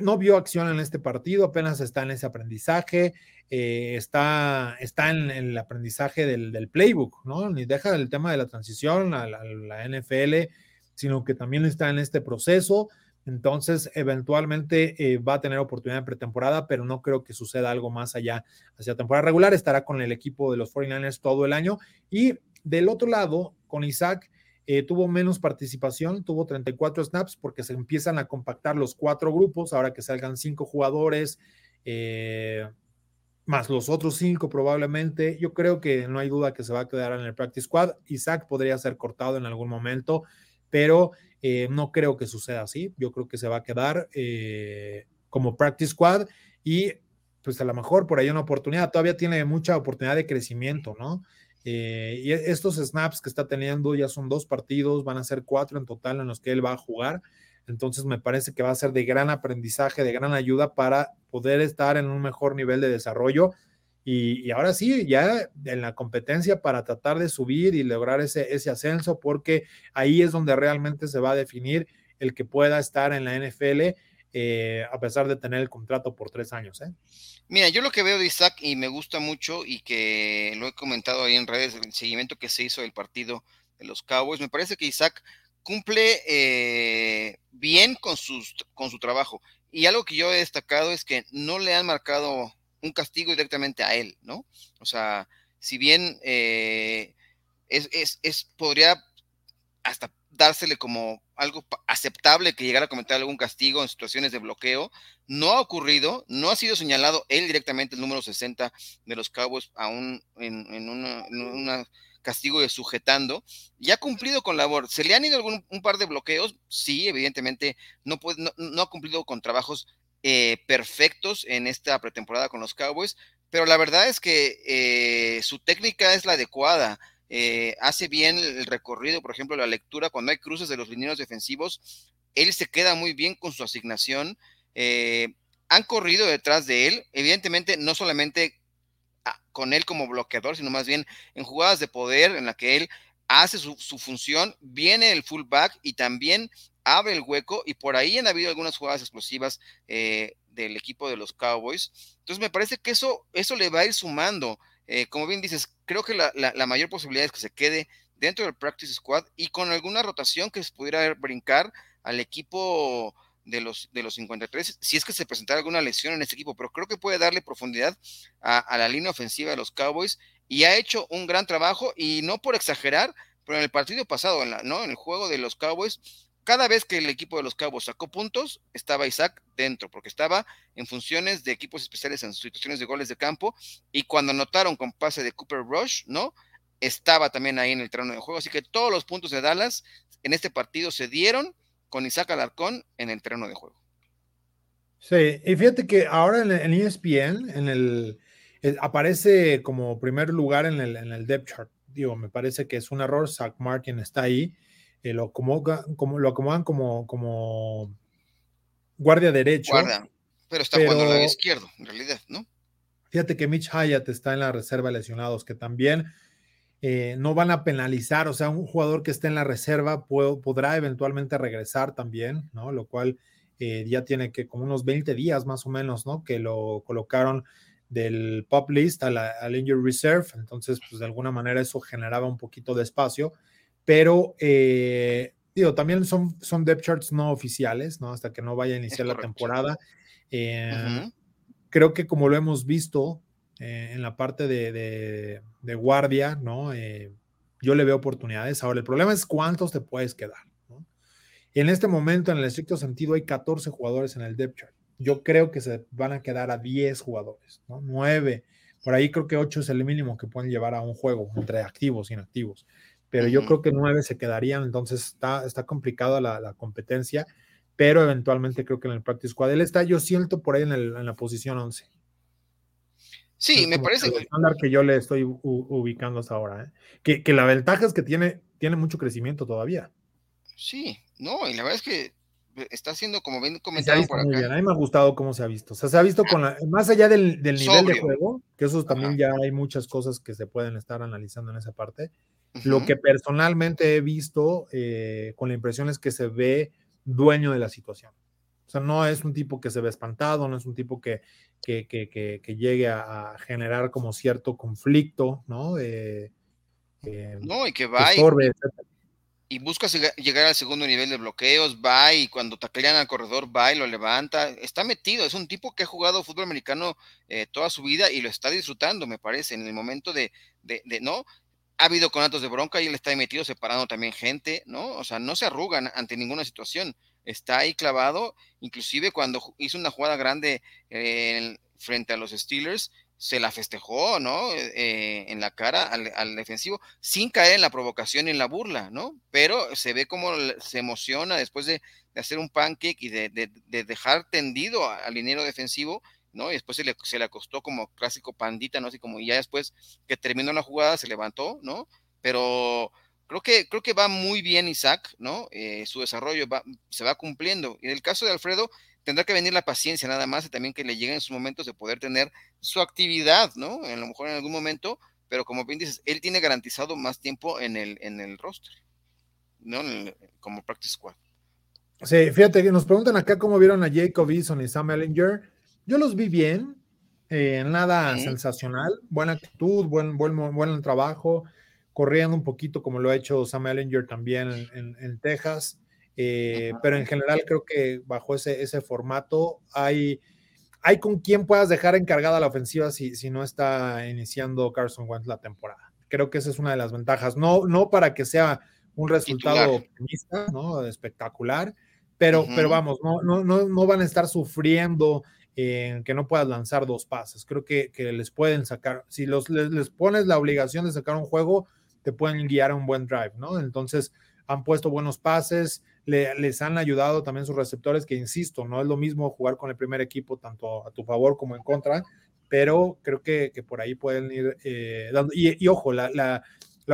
no vio acción en este partido, apenas está en ese aprendizaje, eh, está, está en, el aprendizaje del, playbook, ¿no? Ni deja el tema de la transición a la, NFL, sino que también está en este proceso. Entonces, eventualmente eh, va a tener oportunidad en pretemporada, pero no creo que suceda algo más allá hacia temporada regular. Estará con el equipo de los 49ers todo el año. Y del otro lado, con Isaac, eh, tuvo menos participación, tuvo 34 snaps porque se empiezan a compactar los cuatro grupos, ahora que salgan cinco jugadores, eh, más los otros cinco probablemente. Yo creo que no hay duda que se va a quedar en el practice squad. Isaac podría ser cortado en algún momento, pero eh, no creo que suceda así. Yo creo que se va a quedar como practice squad y pues a lo mejor por ahí una oportunidad. Todavía tiene mucha oportunidad de crecimiento, ¿no? Eh, y estos snaps que está teniendo ya son dos partidos, van a ser cuatro en total en los que él va a jugar. Entonces me parece que va a ser de gran aprendizaje, de gran ayuda para poder estar en un mejor nivel de desarrollo. Y, ahora sí, ya en la competencia para tratar de subir y lograr ese, ese ascenso, porque ahí es donde realmente se va a definir el que pueda estar en la NFL eh, a pesar de tener el contrato por tres años. ¿eh? Mira, yo lo que veo de Isaac y me gusta mucho y que lo he comentado ahí en redes, el seguimiento que se hizo del partido de los Cowboys, me parece que Isaac cumple eh, bien con, sus, con su trabajo. Y algo que yo he destacado es que no le han marcado un castigo directamente a él, ¿no? O sea, si bien es, es, es, podría hasta dársele como algo aceptable que llegara a cometer algún castigo en situaciones de bloqueo. No ha ocurrido, no ha sido señalado él directamente el número 60 de los Cowboys aún en, un castigo de sujetando y ha cumplido con labor. ¿Se le han ido algún, un par de bloqueos? Sí, evidentemente no, puede, no, ha cumplido con trabajos eh, perfectos en esta pretemporada con los Cowboys, pero la verdad es que eh, su técnica es la adecuada. Eh, hace bien el recorrido, por ejemplo, la lectura, cuando hay cruces de los lineros defensivos, él se queda muy bien con su asignación. Eh, han corrido detrás de él, evidentemente no solamente ah, con él como bloqueador, sino más bien en jugadas de poder en la que él hace su, función, viene el fullback y también abre el hueco y por ahí han habido algunas jugadas explosivas eh, del equipo de los Cowboys. Entonces me parece que eso, eso le va a ir sumando. Eh, como bien dices, creo que la, mayor posibilidad es que se quede dentro del practice squad y con alguna rotación que se pudiera brincar al equipo de los, de los 53, si es que se presentara alguna lesión en este equipo, pero creo que puede darle profundidad a, la línea ofensiva de los Cowboys y ha hecho un gran trabajo y no por exagerar, pero en el partido pasado, en, ¿no? en el juego de los Cowboys, cada vez que el equipo de los Cabos sacó puntos, estaba Isaac dentro, porque estaba en funciones de equipos especiales en situaciones de goles de campo, y cuando anotaron con pase de Cooper Rush, ¿no? Estaba también ahí en el terreno de juego, así que todos los puntos de Dallas en este partido se dieron con Isaac Alarcón en el terreno de juego. Sí, y fíjate que ahora en, ESPN, en el, eh, aparece como primer lugar en el depth chart. Digo, me parece que es un error, Zach Martin está ahí lo, acomodan, como, lo acomodan como, como guardia derecho. Pero está jugando al lado izquierdo, en realidad, ¿no? Fíjate que Mitch Hyatt está en la reserva de lesionados, que también eh, no van a penalizar, o sea, un jugador que esté en la reserva podrá eventualmente regresar también, ¿no? Lo cual eh, ya tiene que como unos 20 días más o menos, ¿no? Que lo colocaron del pop list a la, al injury reserve, entonces, pues de alguna manera eso generaba un poquito de espacio, pero eh, digo, también son, son depth charts no oficiales, ¿no? Hasta que no vaya a iniciar la temporada. Creo que como lo hemos visto, eh, en la parte de, guardia, ¿no? Eh, yo le veo oportunidades. Ahora, el problema es cuántos te puedes quedar, ¿no? En este momento, en el estricto sentido, hay 14 jugadores en el depth chart. Yo creo que se van a quedar a 10 jugadores, ¿no? 9. Por ahí creo que 8 es el mínimo que pueden llevar a un juego entre activos e inactivos. Pero yo creo que 9 se quedarían, entonces está, está complicada la, competencia, pero eventualmente creo que en el practice squad él está, yo siento por ahí en, en la posición 11. Sí, me parece. El estándar que yo le estoy ubicando hasta ahora. ¿eh? Que, la ventaja es que tiene, tiene mucho crecimiento todavía. Sí, no, y la verdad es que está haciendo como bien comentado por acá. Bien. A mí me ha gustado cómo se ha visto. O sea, se ha visto con más allá del, nivel de juego, que eso también ya hay muchas cosas que se pueden estar analizando en esa parte. Lo que personalmente he visto eh, con la impresión es que se ve dueño de la situación. O sea, no es un tipo que se ve espantado, no es un tipo que, que, que, llegue a, generar como cierto conflicto, ¿no? Eh, no, y que va y, busca llegar al segundo nivel de bloqueos, va y cuando taclean al corredor va y lo levanta, está metido, es un tipo que ha jugado fútbol americano eh, toda su vida y lo está disfrutando, me parece, en el momento de, de, de ¿no? Ha habido conatos de bronca y él está metido separando también gente, ¿no? O sea, no se arrugan ante ninguna situación está ahí clavado, inclusive cuando hizo una jugada grande eh, frente a los Steelers, se la festejó, ¿no? Eh, en la cara al, defensivo, sin caer en la provocación y en la burla, ¿no? Pero se ve como se emociona después de, hacer un pancake y de, dejar tendido al liniero defensivo, ¿no? Y después se le, se le acostó como clásico pandita, ¿no? Así como, y ya después que terminó la jugada se levantó, ¿no? Pero Creo que, creo que va muy bien Isaac, ¿no? Eh, su desarrollo se va cumpliendo. Y en el caso de Alfredo, tendrá que venir la paciencia nada más y también que le lleguen sus momentos de poder tener su actividad, ¿no? A lo mejor en algún momento, pero como bien dices, él tiene garantizado más tiempo en el, en el roster, ¿no? como practice squad. Sí, fíjate que nos preguntan acá cómo vieron a Jacob Eason y Sam Ellinger. Yo los vi bien, eh, nada sensacional, buena actitud, buen, buen, buen trabajo corriendo un poquito como lo ha hecho Sam Ellinger también en, Texas, eh, pero en general creo que bajo ese, ese formato hay, hay con quien puedas dejar encargada la ofensiva si, si no está iniciando Carson Wentz la temporada. Creo que esa es una de las ventajas, no, no para que sea un resultado optimista, ¿no? espectacular, pero, pero vamos, no, no, no, no van a estar sufriendo en que no puedas lanzar dos pases. Creo que, que les pueden sacar, si los, les, les, pones la obligación de sacar un juego, te pueden guiar a un buen drive, ¿no? Entonces, han puesto buenos pases, les han ayudado también sus receptores, que insisto, no es lo mismo jugar con el primer equipo tanto a tu favor como en contra, pero creo que, por ahí pueden ir eh, dando. Y, ojo, la, la,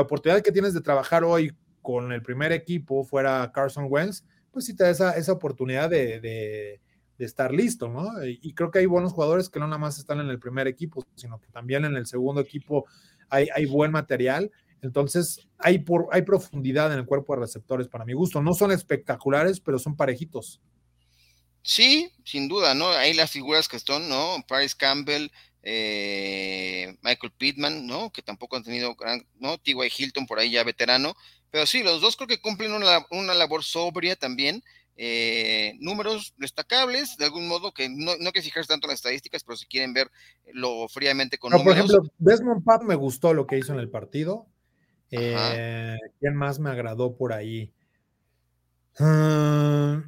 oportunidad que tienes de trabajar hoy con el primer equipo fuera Carson Wentz, pues sí te da esa, esa oportunidad de, de, estar listo, ¿no? Y creo que hay buenos jugadores que no nada más están en el primer equipo, sino que también en el segundo equipo hay, hay buen material entonces, hay, por, hay profundidad en el cuerpo de receptores para mi gusto. No son espectaculares, pero son parejitos. Sí, sin duda, ¿no? Hay las figuras que están, ¿no? Paris Campbell, eh, Michael Pittman, ¿no? Que tampoco han tenido gran, ¿no? T.Y. Hilton por ahí ya veterano. Pero sí, los dos creo que cumplen una, labor sobria también. Eh, números destacables, de algún modo, que no, no hay que fijarse tanto en las estadísticas, pero si quieren ver lo fríamente con números. Por ejemplo, Desmond Pap me gustó lo que hizo en el partido. Eh, ¿Quién más me agradó por ahí? Uh,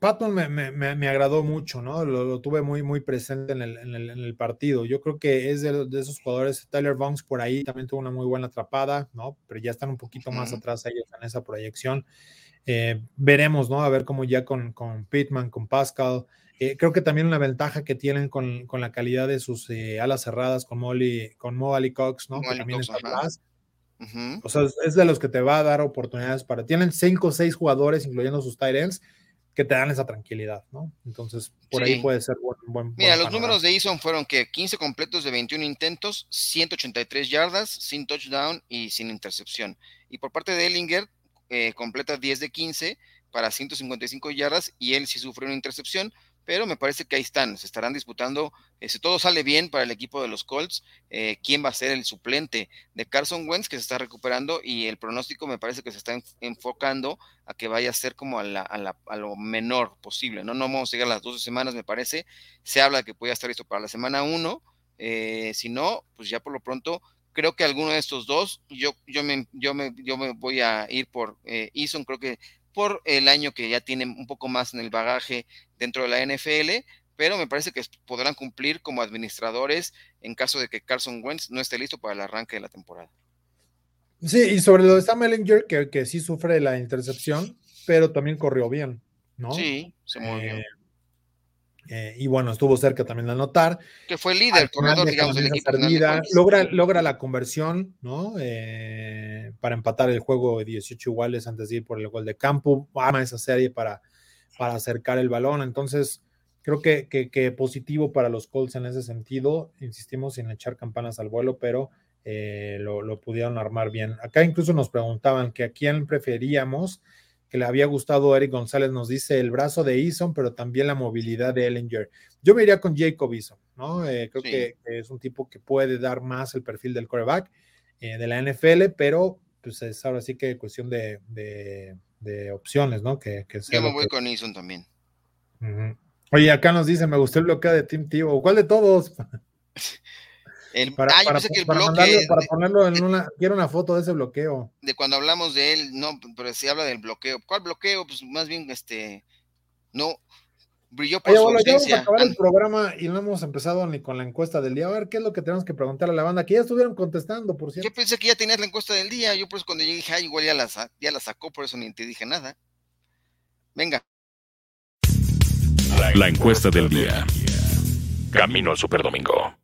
Patton me, agradó mucho, ¿no? Lo, tuve muy, muy presente en el, partido. Yo creo que es de, esos jugadores. Tyler Bongs por ahí también tuvo una muy buena atrapada, ¿no? Pero ya están un poquito más atrás ellos en esa proyección. Eh, veremos, ¿no? A ver cómo ya con, con Pittman, con Pascal. Eh, creo que también una ventaja que tienen con, la calidad de sus alas cerradas con Molly, con Mo Cox, ¿no? que también está atrás. O sea, es de los que te va a dar oportunidades para. Tienen cinco o seis jugadores, incluyendo sus tight ends, que te dan esa tranquilidad, ¿no? Entonces, por ahí puede ser buen, buen Mira, los números de Eason fueron que 15 completos de 21 intentos, 183 yardas, sin touchdown y sin intercepción. Y por parte de Ellinger, eh, completa 10 de 15 para 155 yardas y él sí sufrió una intercepción, pero me parece que ahí están, se estarán disputando, eh, si todo sale bien para el equipo de los Colts, eh, quién va a ser el suplente de Carson Wentz, que se está recuperando, y el pronóstico me parece que se está enfocando a que vaya a ser como a, lo menor posible, ¿no? No vamos a llegar a las 12 semanas, me parece, se habla que pueda estar listo para la semana 1, eh, si no, pues ya por lo pronto creo que alguno de estos dos, yo, yo, me, yo, me, yo me voy a ir por eh, Eason, creo que por el año que ya tiene un poco más en el bagaje dentro de la NFL, pero me parece que podrán cumplir como administradores en caso de que Carson Wentz no esté listo para el arranque de la temporada. Sí, y sobre lo de Sam Ellinger, que, que sí sufre la intercepción, pero también corrió bien, ¿no? Sí, se movió. Eh, eh, y bueno, estuvo cerca también de anotar. Que fue el líder, corredor, digamos, del equipo. logra, logra la conversión, ¿no? Eh, para empatar el juego de 18 iguales antes de ir por el gol de campo. Ama esa serie para, para acercar el balón. Entonces, creo que, que, positivo para los Colts en ese sentido. Insistimos en echar campanas al vuelo, pero eh, lo, lo, pudieron armar bien. Acá incluso nos preguntaban que a quién preferíamos que le había gustado Eric González, nos dice el brazo de Eason, pero también la movilidad de Ellinger. Yo me iría con Jacob Eason, ¿no? Eh, creo que, es un tipo que puede dar más el perfil del coreback eh, de la NFL, pero pues es ahora sí que cuestión de, de, opciones, ¿no? Que, que Yo me voy con Eason también. Oye, acá nos dice, me gustó el bloqueo de Team Tivo. ¿Cuál de todos? para, ah, para, ponerlo en una, quiero una foto de ese bloqueo. De cuando hablamos de él, no, pero si habla del bloqueo. ¿Cuál bloqueo? Pues más bien, este, no, brilló por su bueno, Ya vamos a acabar el programa y no hemos empezado ni con la encuesta del día. A ver, ¿qué es lo que tenemos que preguntar a la banda? Que ya estuvieron contestando, por cierto. Yo pensé que ya tenías la encuesta del día. Yo por eso cuando llegué dije, igual ya la, ya la sacó, por eso ni te dije nada. Venga. La encuesta del día. Camino al Superdomingo.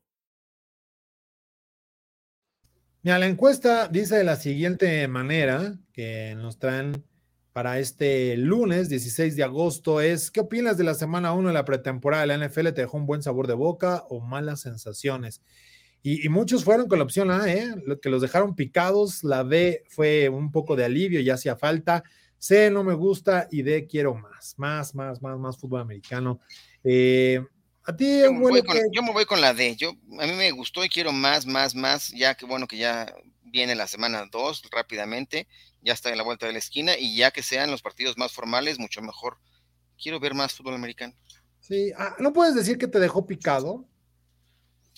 Mira, la encuesta dice de la siguiente manera que nos traen para este lunes 16 de agosto es, ¿qué opinas de la semana 1 de la pretemporada de la NFL? ¿Te dejó un buen sabor de boca o malas sensaciones? Y, muchos fueron con la opción A, ¿eh? que los dejaron picados. La B fue un poco de alivio, ya hacía falta. C no me gusta y D quiero más, más, más, más, más fútbol americano. Eh, a ti, yo, me voy con, la D. Yo, a mí me gustó y quiero más, más, más. Ya que bueno que ya viene la semana 2 rápidamente, ya está en la vuelta de la esquina y ya que sean los partidos más formales, mucho mejor. Quiero ver más fútbol americano. Sí, ah, no puedes decir que te dejó picado,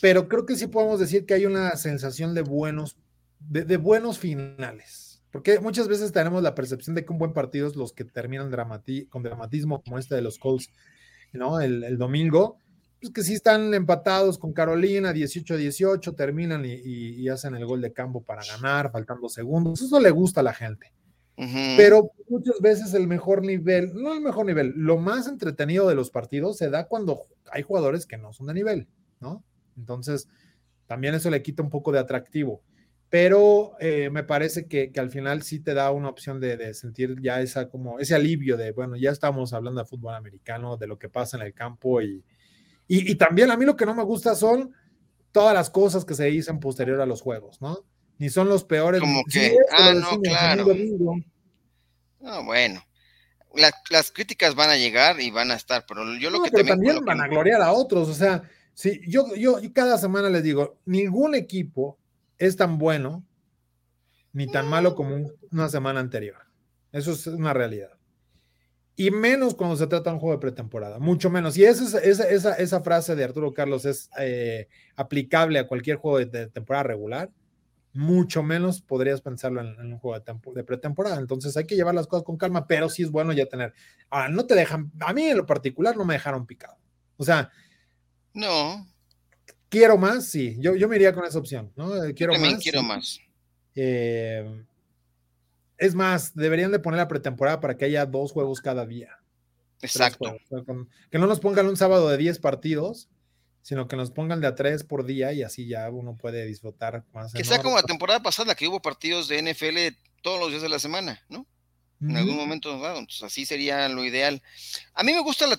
pero creo que sí podemos decir que hay una sensación de buenos, de, buenos finales. Porque muchas veces tenemos la percepción de que un buen partido es los que terminan con dramatismo, como este de los Colts, ¿no? El, el domingo pues, que sí están empatados con Carolina, 18-18, terminan y, hacen el gol de campo para ganar, faltando segundos. Eso le gusta a la gente. Pero muchas veces el mejor nivel, no el mejor nivel, lo más entretenido de los partidos se da cuando hay jugadores que no son de nivel, ¿no? Entonces, también eso le quita un poco de atractivo. Pero eh, me parece que, al final sí te da una opción de, de, sentir ya esa como ese alivio de, bueno, ya estamos hablando de fútbol americano, de lo que pasa en el campo y, y, también a mí lo que no me gusta son todas las cosas que se dicen posterior a los juegos, ¿no? Ni son los peores. Como que, ah, no, claro. No, bueno. las críticas van a llegar y van a estar, pero yo lo que pero también, van a gloriar a otros, o sea, sí, yo, yo, cada semana les digo, ningún equipo es tan bueno ni tan malo como una semana anterior. Eso es una realidad y menos cuando se trata de un juego de pretemporada, mucho menos. Y esa, esa, esa frase de Arturo Carlos es eh, aplicable a cualquier juego de, temporada regular, mucho menos podrías pensarlo en, un juego de, pretemporada. Entonces hay que llevar las cosas con calma, pero sí es bueno ya tener. Ah, no te dejan, a mí en lo particular no me dejaron picado. O sea, no. Quiero más, sí, yo, yo me iría con esa opción, ¿no? Quiero también más. quiero más. Eh, es más, deberían de poner la pretemporada para que haya dos juegos cada día. Exacto. que no nos pongan un sábado de 10 partidos, sino que nos pongan de a tres por día y así ya uno puede disfrutar más. Que sea como la temporada pasada, que hubo partidos de NFL todos los días de la semana, ¿no? en algún momento dado. Entonces, así sería lo ideal. A mí me gusta la,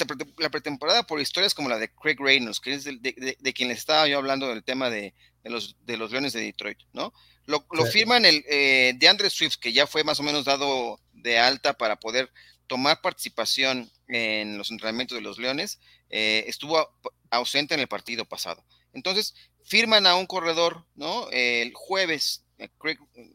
pretemporada por historias como la de Craig Reynolds, que es de, quien les estaba yo hablando del tema de, los, de los Leones de Detroit, ¿no? Lo, firman el eh, de Andre Swift, que ya fue más o menos dado de alta para poder tomar participación en los entrenamientos de los Leones, eh, estuvo ausente en el partido pasado. Entonces, firman a un corredor, ¿no? El jueves,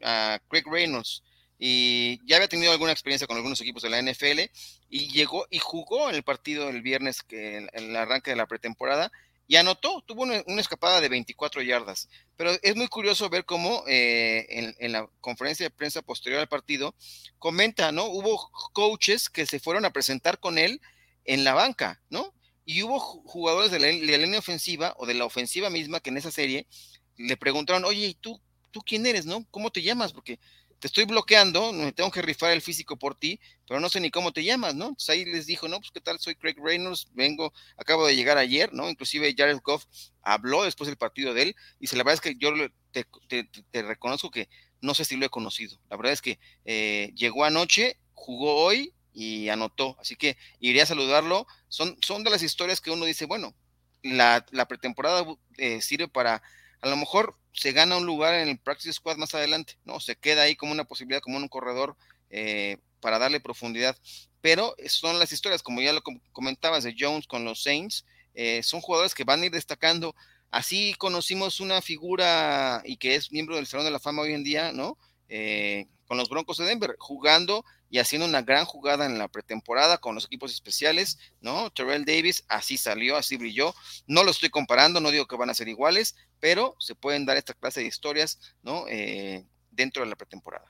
a Craig Reynolds, y ya había tenido alguna experiencia con algunos equipos de la NFL y llegó y jugó en el partido el viernes, que en el arranque de la pretemporada, y anotó, tuvo una, escapada de 24 yardas. Pero es muy curioso ver cómo eh, en, la conferencia de prensa posterior al partido comenta, ¿no? Hubo coaches que se fueron a presentar con él en la banca, ¿no? Y hubo jugadores de la, de la línea ofensiva o de la ofensiva misma que en esa serie le preguntaron, oye, ¿y tú, tú quién eres, no? ¿Cómo te llamas? Porque te estoy bloqueando, me tengo que rifar el físico por ti, pero no sé ni cómo te llamas, ¿no? Entonces ahí les dijo, no, pues qué tal, soy Craig Reynolds, vengo, acabo de llegar ayer, ¿no? Inclusive Jared Goff habló después del partido de él, y dice, la verdad es que yo te, reconozco que no sé si lo he conocido, la verdad es que eh, llegó anoche, jugó hoy y anotó, así que iría a saludarlo, son, son de las historias que uno dice, bueno, la, pretemporada eh, sirve para a lo mejor se gana un lugar en el Practice Squad más adelante, ¿no? Se queda ahí como una posibilidad, como un corredor eh, para darle profundidad. Pero son las historias, como ya lo comentabas, de Jones con los Saints, eh, son jugadores que van a ir destacando. Así conocimos una figura y que es miembro del Salón de la Fama hoy en día, ¿no? Eh, con los Broncos de Denver, jugando y haciendo una gran jugada en la pretemporada con los equipos especiales, ¿no? Terrell Davis así salió, así brilló. No lo estoy comparando, no digo que van a ser iguales, pero se pueden dar esta clase de historias, ¿no? Eh, dentro de la pretemporada.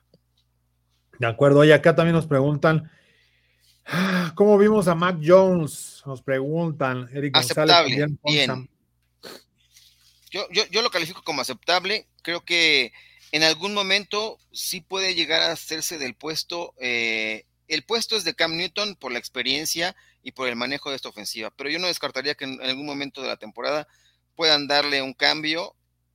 De acuerdo, y acá también nos preguntan, ah, ¿cómo vimos a Mac Jones? Nos preguntan, Eric aceptable, bien. Yo, yo, yo lo califico como aceptable, creo que en algún momento sí puede llegar a hacerse del puesto. Eh, el puesto es de Cam Newton por la experiencia y por el manejo de esta ofensiva, pero yo no descartaría que en algún momento de la temporada puedan darle un cambio,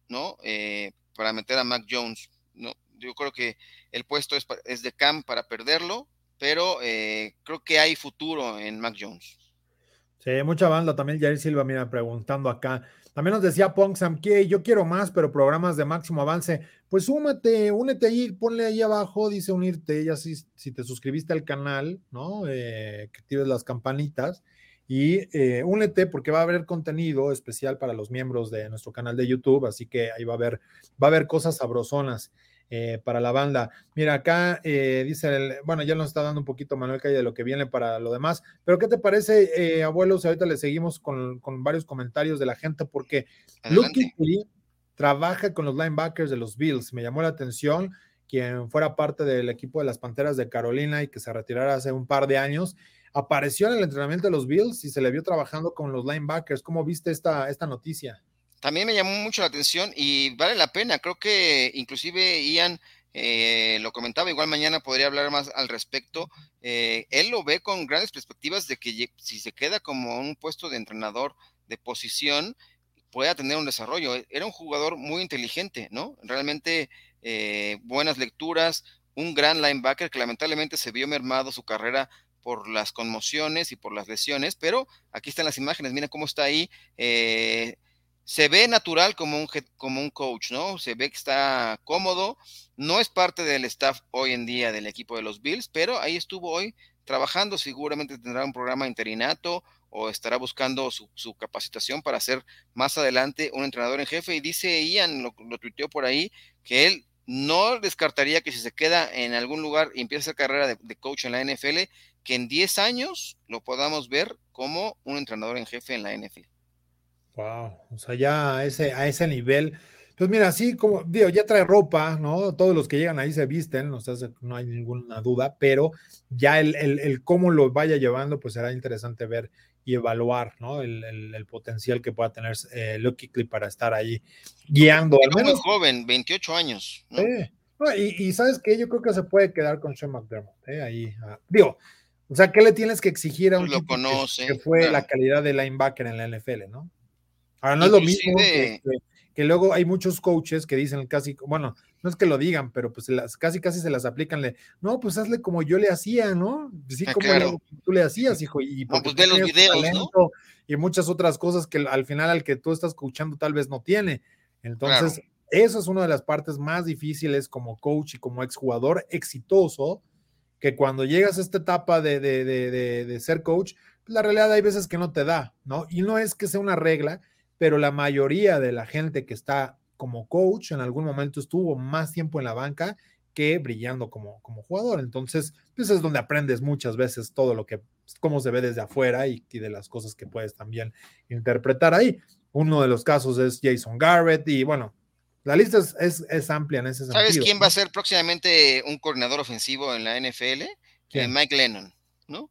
¿no? Eh, para meter a Mac Jones, ¿no? Yo creo que el puesto es, de Cam para perderlo, pero eh, creo que hay futuro en Mac Jones. Sí, mucha banda también, Jair Silva, mira, preguntando acá. También nos decía Sam que yo quiero más, pero programas de máximo avance. Pues súmate, únete ahí, ponle ahí abajo, dice unirte, ya si, si te suscribiste al canal, ¿no? Eh, que tires las campanitas y eh, únete porque va a haber contenido especial para los miembros de nuestro canal de YouTube, así que ahí va a haber, va a haber cosas sabrosonas. Eh, para la banda. Mira, acá eh, dice, el, bueno, ya nos está dando un poquito Manuel Calle de lo que viene para lo demás, pero ¿qué te parece, eh, abuelos? Ahorita le seguimos con, varios comentarios de la gente porque Luke trabaja con los linebackers de los Bills. Me llamó la atención quien fuera parte del equipo de las Panteras de Carolina y que se retirara hace un par de años. Apareció en el entrenamiento de los Bills y se le vio trabajando con los linebackers. ¿Cómo viste esta, esta noticia? También me llamó mucho la atención y vale la pena. Creo que inclusive Ian eh, lo comentaba, igual mañana podría hablar más al respecto. Eh, él lo ve con grandes perspectivas de que si se queda como un puesto de entrenador de posición, pueda tener un desarrollo. E, era un jugador muy inteligente, ¿no? Realmente eh, buenas lecturas, un gran linebacker que lamentablemente se vio mermado su carrera por las conmociones y por las lesiones, pero aquí están las imágenes, mira cómo está ahí se ve natural como un, como un coach, ¿no? Se ve que está cómodo, no es parte del staff hoy en día del equipo de los Bills, pero ahí estuvo hoy trabajando, seguramente tendrá un programa interinato o estará buscando su, capacitación para ser más adelante un entrenador en jefe. Y dice Ian, lo, tuiteó por ahí, que él no descartaría que si se queda en algún lugar y empieza a hacer carrera de, de coach en la NFL, que en 10 años lo podamos ver como un entrenador en jefe en la NFL. Wow, o sea, ya a ese, a ese nivel. Pues mira, así como, digo, ya trae ropa, ¿no? Todos los que llegan ahí se visten, o sea, no hay ninguna duda, pero ya el, el, cómo lo vaya llevando, pues será interesante ver y evaluar, ¿no? El, el potencial que pueda tener eh, Lucky Clip para estar ahí guiando. Al menos, muy joven, 28 años. y, sabes que yo creo que se puede quedar con Sean McDermott, ¿eh? Ahí, ah, digo, o sea, ¿qué le tienes que exigir a un lo conoce, que, fue la calidad de linebacker en la NFL, ¿no? Ahora no es lo mismo que, que luego hay muchos coaches que dicen casi, bueno, no es que lo digan, pero pues las, casi casi se las aplican, le, no, pues hazle como yo le hacía, ¿no? Sí, ah, como tú le hacías, hijo, y pues ve los videos, ¿no? Y muchas otras cosas que al final al que tú estás escuchando tal vez no tiene. Entonces, eso es una de las partes más difíciles como coach y como exjugador exitoso, que cuando llegas a esta etapa de, de, de, de ser coach, la realidad hay veces que no te da, ¿no? Y no es que sea una regla, pero la mayoría de la gente que está como coach en algún momento estuvo más tiempo en la banca que brillando como, como jugador. Entonces, pues es donde aprendes muchas veces todo lo que, cómo se ve desde afuera y, de las cosas que puedes también interpretar ahí. Uno de los casos es Jason Garrett y bueno, la lista es, es, amplia en ese sentido. ¿Sabes quién va a ser próximamente un coordinador ofensivo en la NFL? Eh, Mike Lennon, ¿no?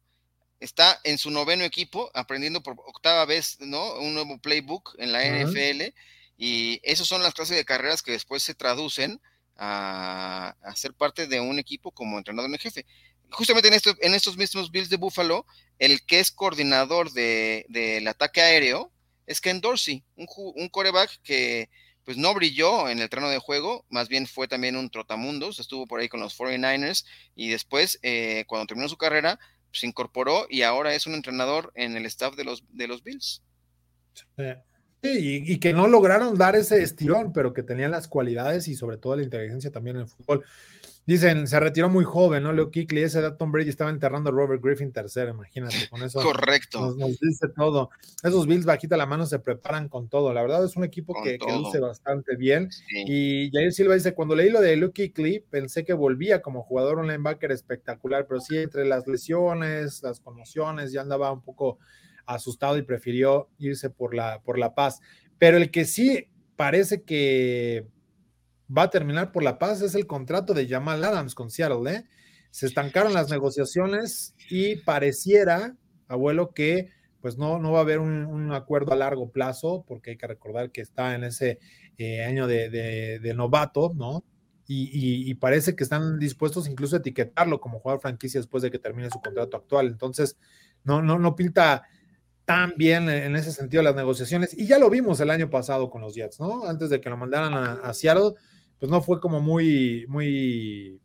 Está en su noveno equipo, aprendiendo por octava vez, ¿no? Un nuevo playbook en la NFL. Y esas son las clases de carreras que después se traducen a, ser parte de un equipo como entrenador en jefe. Justamente en, esto, en estos mismos Bills de Buffalo, el que es coordinador del ataque aéreo es Ken Dorsey, un, un coreback que pues no brilló en el terreno de juego, más bien fue también un trotamundos, estuvo por ahí con los 49ers y después, eh, cuando terminó su carrera, se incorporó y ahora es un entrenador en el staff de los, de los Bills. Sí, y, que no lograron dar ese estirón, pero que tenían las cualidades y sobre todo la inteligencia también en el fútbol. Dicen, se retiró muy joven, ¿no? Leo Kickley, ese edad Tom Brady estaba enterrando a Robert Griffin tercero, imagínate, con eso. Correcto. Nos, dice todo. Esos Bills bajita la mano se preparan con todo. La verdad es un equipo que, luce bastante bien. Y Jair Silva dice, cuando leí lo de Luke Kickley, pensé que volvía como jugador un linebacker espectacular, pero sí, entre las lesiones, las conmociones, ya andaba un poco asustado y prefirió irse por la, por la paz. Pero el que sí parece que va a terminar por la paz es el contrato de Jamal Adams con Seattle. ¿eh? Se estancaron las negociaciones y pareciera, abuelo, que pues no, no va a haber un, acuerdo a largo plazo, porque hay que recordar que está en ese eh, año de, novato, ¿no? Y, parece que están dispuestos incluso a etiquetarlo como jugador franquicia después de que termine su contrato actual. Entonces, no, no, no pinta tan bien en ese sentido las negociaciones. Y ya lo vimos el año pasado con los Jets, ¿no? Antes de que lo mandaran a Seattle, pues no fue como muy, muy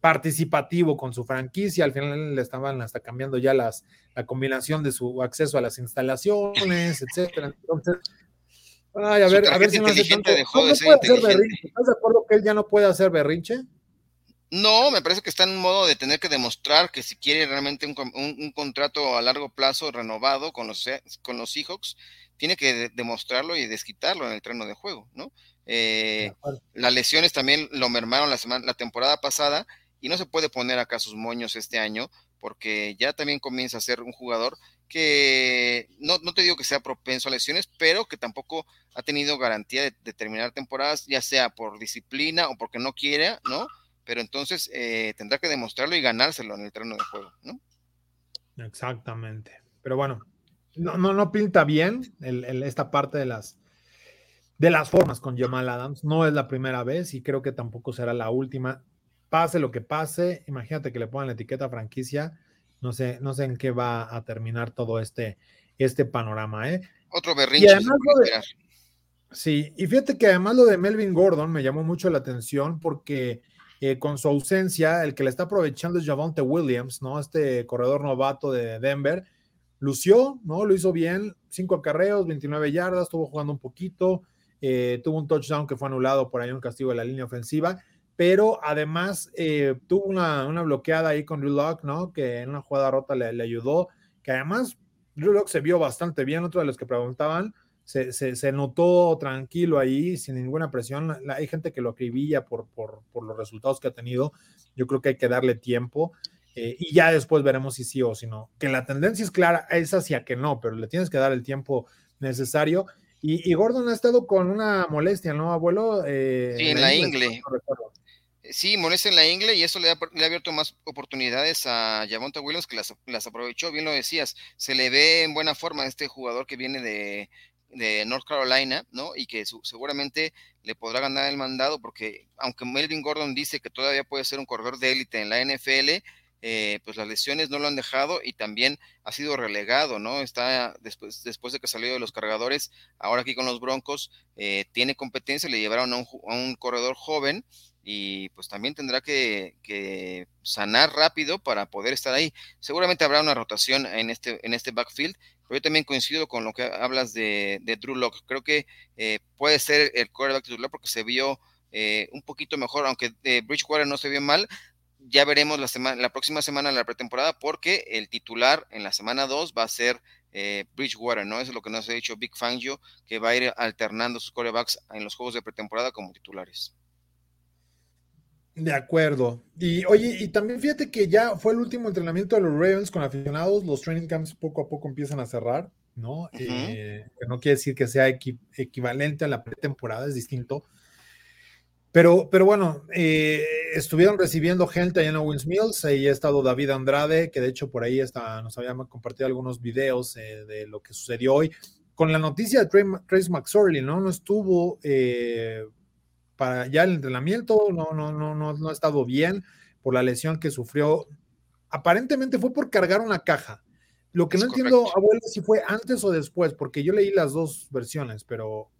participativo con su franquicia. Al final le estaban hasta cambiando ya las, la combinación de su acceso a las instalaciones, etcétera. Entonces, ay, a ver, a ver si no hace tanto. ¿No ¿Estás de acuerdo que él ya no puede hacer berrinche? No, me parece que está en un modo de tener que demostrar que si quiere realmente un, un, contrato a largo plazo renovado con los, con los Seahawks, tiene que demostrarlo y desquitarlo en el terreno de juego, ¿no? Eh, las lesiones también lo mermaron la, semana, la temporada pasada y no se puede poner acá sus moños este año porque ya también comienza a ser un jugador que no, te digo que sea propenso a lesiones, pero que tampoco ha tenido garantía de, terminar temporadas, ya sea por disciplina o porque no quiere, ¿no? Pero entonces eh, tendrá que demostrarlo y ganárselo en el terreno de juego, ¿no? Exactamente. Pero bueno, no, no, no pinta bien esta parte de las, de las formas con Jamal Adams. No es la primera vez y creo que tampoco será la última. Pase lo que pase, imagínate que le pongan la etiqueta franquicia. No sé, no sé en qué va a terminar todo este, este panorama, ¿eh? Otro berrinche. sí, y fíjate que además lo de Melvin Gordon me llamó mucho la atención porque eh, con su ausencia, el que le está aprovechando es Javonte Williams, ¿no? Este corredor novato de Denver. Lució, ¿no? Lo hizo bien, cinco acarreos, 29 yardas, estuvo jugando un poquito, eh, tuvo un touchdown que fue anulado por ahí, un castigo de la línea ofensiva, pero además eh, tuvo una, bloqueada ahí con Drew ¿no? Que en una jugada rota le, ayudó, que además Drew se vio bastante bien, otro de los que preguntaban, se, notó tranquilo ahí, sin ninguna presión. Hay gente que lo acribilla por, por, por, los resultados que ha tenido. Yo creo que hay que darle tiempo eh, y ya después veremos si sí o si no. Que la tendencia es clara, es hacia que no, pero le tienes que dar el tiempo necesario. Y, Gordon ha estado con una molestia, ¿no, abuelo? Eh, sí, en la, ingle. Eh, sí, molestia en la ingle y eso le ha, abierto más oportunidades a Javonta Williams que las, aprovechó, bien lo decías. Se le ve en buena forma a este jugador que viene de, North Carolina, ¿no? Y que seguramente le podrá ganar el mandado porque aunque Melvin Gordon dice que todavía puede ser un corredor de élite en la NFL, eh, pues las lesiones no lo han dejado y también ha sido relegado, ¿no? Está después, después de que salió de los cargadores, ahora aquí con los Broncos, eh, tiene competencia, le llevaron a un, corredor joven y pues también tendrá que, sanar rápido para poder estar ahí. Seguramente habrá una rotación en este, en este backfield, pero yo también coincido con lo que hablas de, Drew Locke. Creo que eh, puede ser el quarterback titular porque se vio un poquito mejor, aunque Bridgewater no se vio mal, ya veremos la, semana, la próxima semana la pretemporada porque el titular en la semana 2 va a ser eh, Bridgewater, ¿no? Eso es lo que nos ha dicho Big Fangio, que va a ir alternando sus corebacks en los juegos de pretemporada como titulares. De acuerdo. Y oye, y también fíjate que ya fue el último entrenamiento de los Ravens con aficionados, los training camps poco a poco empiezan a cerrar, ¿no? Eh, que no quiere decir que sea equivalente a la pretemporada, es distinto pero, pero bueno, eh, estuvieron recibiendo gente allá en Owens Mills, ahí ha estado David Andrade, que de hecho por ahí está, nos había compartido algunos videos eh, de lo que sucedió hoy. Con la noticia de Trace McSorley, ¿no? No estuvo eh, para ya el entrenamiento, no, no, no, no, no ha estado bien por la lesión que sufrió. Aparentemente fue por cargar una caja. Lo que no entiendo, abuelo, si fue antes o después, porque yo leí las dos versiones, pero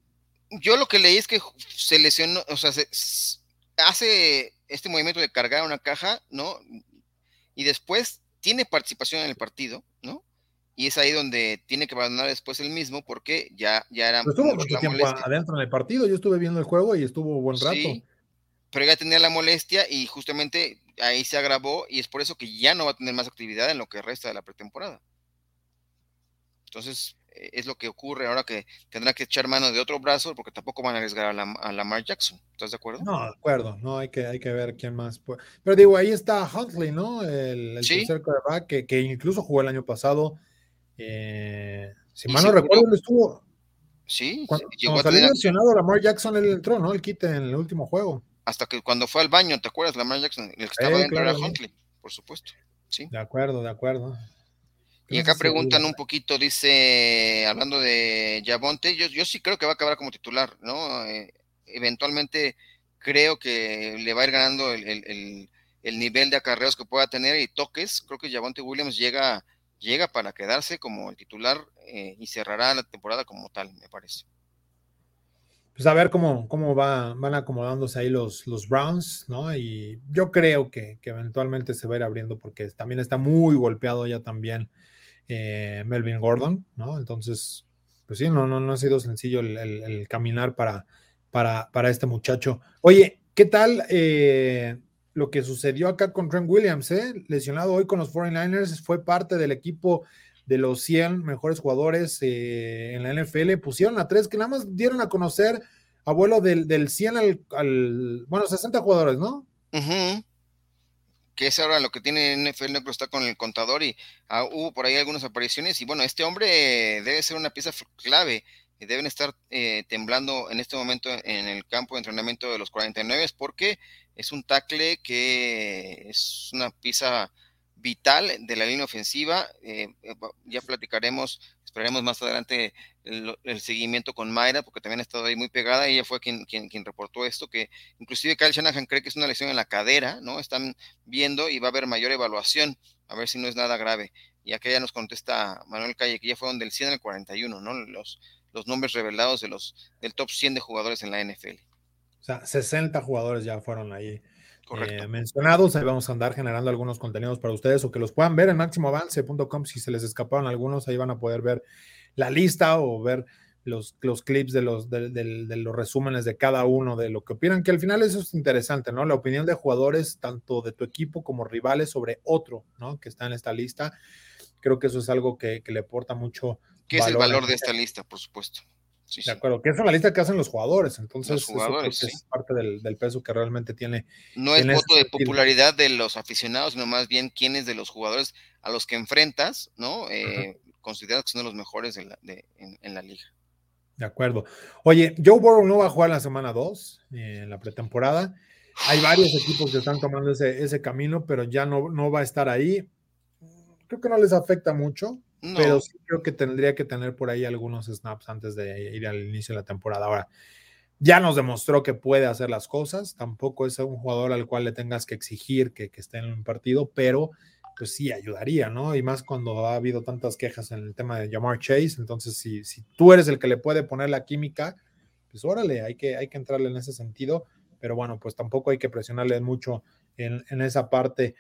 yo lo que leí es que se lesionó, o sea, se, hace este movimiento de cargar una caja, ¿no? Y después tiene participación en el partido, ¿no? Y es ahí donde tiene que abandonar después el mismo porque ya, ya era. Pero estuvo mucho tiempo adentro en el partido. Yo estuve viendo el juego y estuvo buen rato. Sí, pero ya tenía la molestia y justamente ahí se agravó y es por eso que ya no va a tener más actividad en lo que resta de la pretemporada. Entonces, es lo que ocurre ahora que tendrá que echar mano de otro brazo porque tampoco van a arriesgar a, la, a Lamar Jackson. ¿Estás de acuerdo? No, de acuerdo. No, hay que, hay que ver quién más. Puede. Pero digo, ahí está Huntley, ¿no? El, el tercer quarterback que, que, incluso jugó el año pasado. Eh, si mal no recuerdo, él estuvo. Sí, cuando, cuando salió mencionado Lamar Jackson, él entró, ¿no? El quite en el último juego. Hasta que cuando fue al baño, ¿te acuerdas? Lamar Jackson, el que estaba dentro era Huntley, por supuesto. Sí. De acuerdo, de acuerdo. Y acá preguntan un poquito, dice, hablando de Yabonte, yo, yo sí creo que va a acabar como titular, ¿no? Eh, eventualmente creo que le va a ir ganando el, nivel de acarreos que pueda tener y toques. Creo que Yabonte Williams llega, llega para quedarse como el titular eh, y cerrará la temporada como tal, me parece. Pues a ver cómo, cómo va, van acomodándose ahí los, los Browns, ¿no? Y yo creo que, que eventualmente se va a ir abriendo porque también está muy golpeado ya también eh, Melvin Gordon, ¿no? Entonces, pues sí, no, no, no ha sido sencillo el, caminar para, para, para, este muchacho. Oye, ¿qué tal eh, lo que sucedió acá con Trent Williams, eh? Lesionado hoy con los 49ers, fue parte del equipo de los 100 mejores jugadores en la NFL. Pusieron a tres que nada más dieron a conocer, abuelo, del, del 100 al, bueno, 60 jugadores, ¿no? que es ahora lo que tiene NFL Negro está con el contador y ah, hubo por ahí algunas apariciones y bueno, este hombre debe ser una pieza clave, deben estar eh, temblando en este momento en el campo de entrenamiento de los 49 porque es un tackle que es una pieza vital de la línea ofensiva, eh, eh, ya platicaremos esperaremos más adelante el, seguimiento con Mayra, porque también ha estado ahí muy pegada. Ella fue quien, quien, quien reportó esto, que inclusive Kyle Shanahan cree que es una lesión en la cadera, ¿no? Están viendo y va a haber mayor evaluación, a ver si no es nada grave. Y acá ya nos contesta Manuel Calle, que ya fueron del 100 al 41, ¿no? Los, los nombres revelados de los, del top 100 de jugadores en la NFL. O sea, 60 jugadores ya fueron ahí eh, mencionados. Ahí vamos a andar generando algunos contenidos para ustedes o que los puedan ver en máximoavance.com. Si se les escaparon algunos, ahí van a poder ver la lista o ver los, los clips de los, de, los resúmenes de cada uno, de lo que opinan, que al final eso es interesante, ¿no? La opinión de jugadores, tanto de tu equipo como rivales, sobre otro, ¿no? Que está en esta lista. Creo que eso es algo que, le aporta mucho. ¿Qué es el valor de esta lista, por supuesto? de acuerdo, que es una lista que hacen los jugadores, entonces es parte del, peso que realmente tiene. No es voto de popularidad de los aficionados, sino más bien quiénes de los jugadores a los que enfrentas, ¿no? Eh, consideras que son los mejores en la, liga. De acuerdo. Oye, Joe Burrow no va a jugar la semana 2, eh, en la pretemporada. Hay varios equipos que están tomando ese, ese camino, pero ya no, no va a estar ahí. Creo que no les afecta mucho. Pero sí creo que tendría que tener por ahí algunos snaps antes de ir al inicio de la temporada. Ahora, ya nos demostró que puede hacer las cosas. Tampoco es un jugador al cual le tengas que exigir que, esté en un partido, pero pues sí ayudaría, ¿no? Y más cuando ha habido tantas quejas en el tema de Jamar Chase. Entonces, si, tú eres el que le puede poner la química, pues órale, hay que, hay que entrarle en ese sentido. Pero bueno, pues tampoco hay que presionarle mucho en esa parte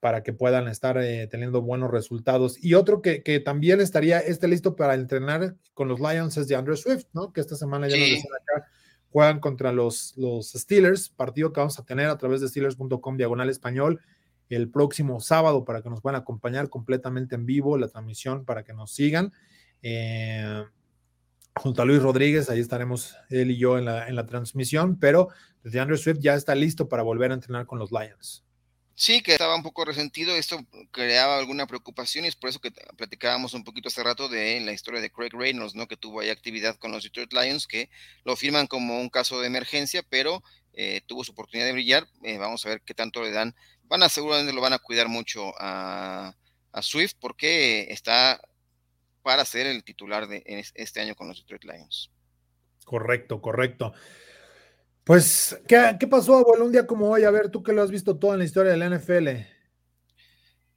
para que puedan estar eh, teniendo buenos resultados. Y otro que, que, también estaría este listo para entrenar con los Lions es de Andrew Swift, ¿no? Que esta semana ya sí. nos acá, juegan contra los, los Steelers, partido que vamos a tener a través de steelers.com diagonal español el próximo sábado para que nos puedan acompañar completamente en vivo, la transmisión para que nos sigan. Eh, junto a Luis Rodríguez, ahí estaremos él y yo en la, en la transmisión, pero desde Andrew Swift ya está listo para volver a entrenar con los Lions. Sí, que estaba un poco resentido, esto creaba alguna preocupación y es por eso que platicábamos un poquito hace rato de la historia de Craig Reynolds, ¿no? Que tuvo ahí actividad con los Detroit Lions, que lo firman como un caso de emergencia, pero eh, tuvo su oportunidad de brillar. Eh, vamos a ver qué tanto le dan. Van a seguramente lo van a cuidar mucho a, a Swift porque está para ser el titular de este año con los Detroit Lions. Correcto, correcto. Pues, ¿qué, ¿qué, pasó, abuelo? Un día como hoy, a ver, tú que lo has visto todo en la historia de la NFL.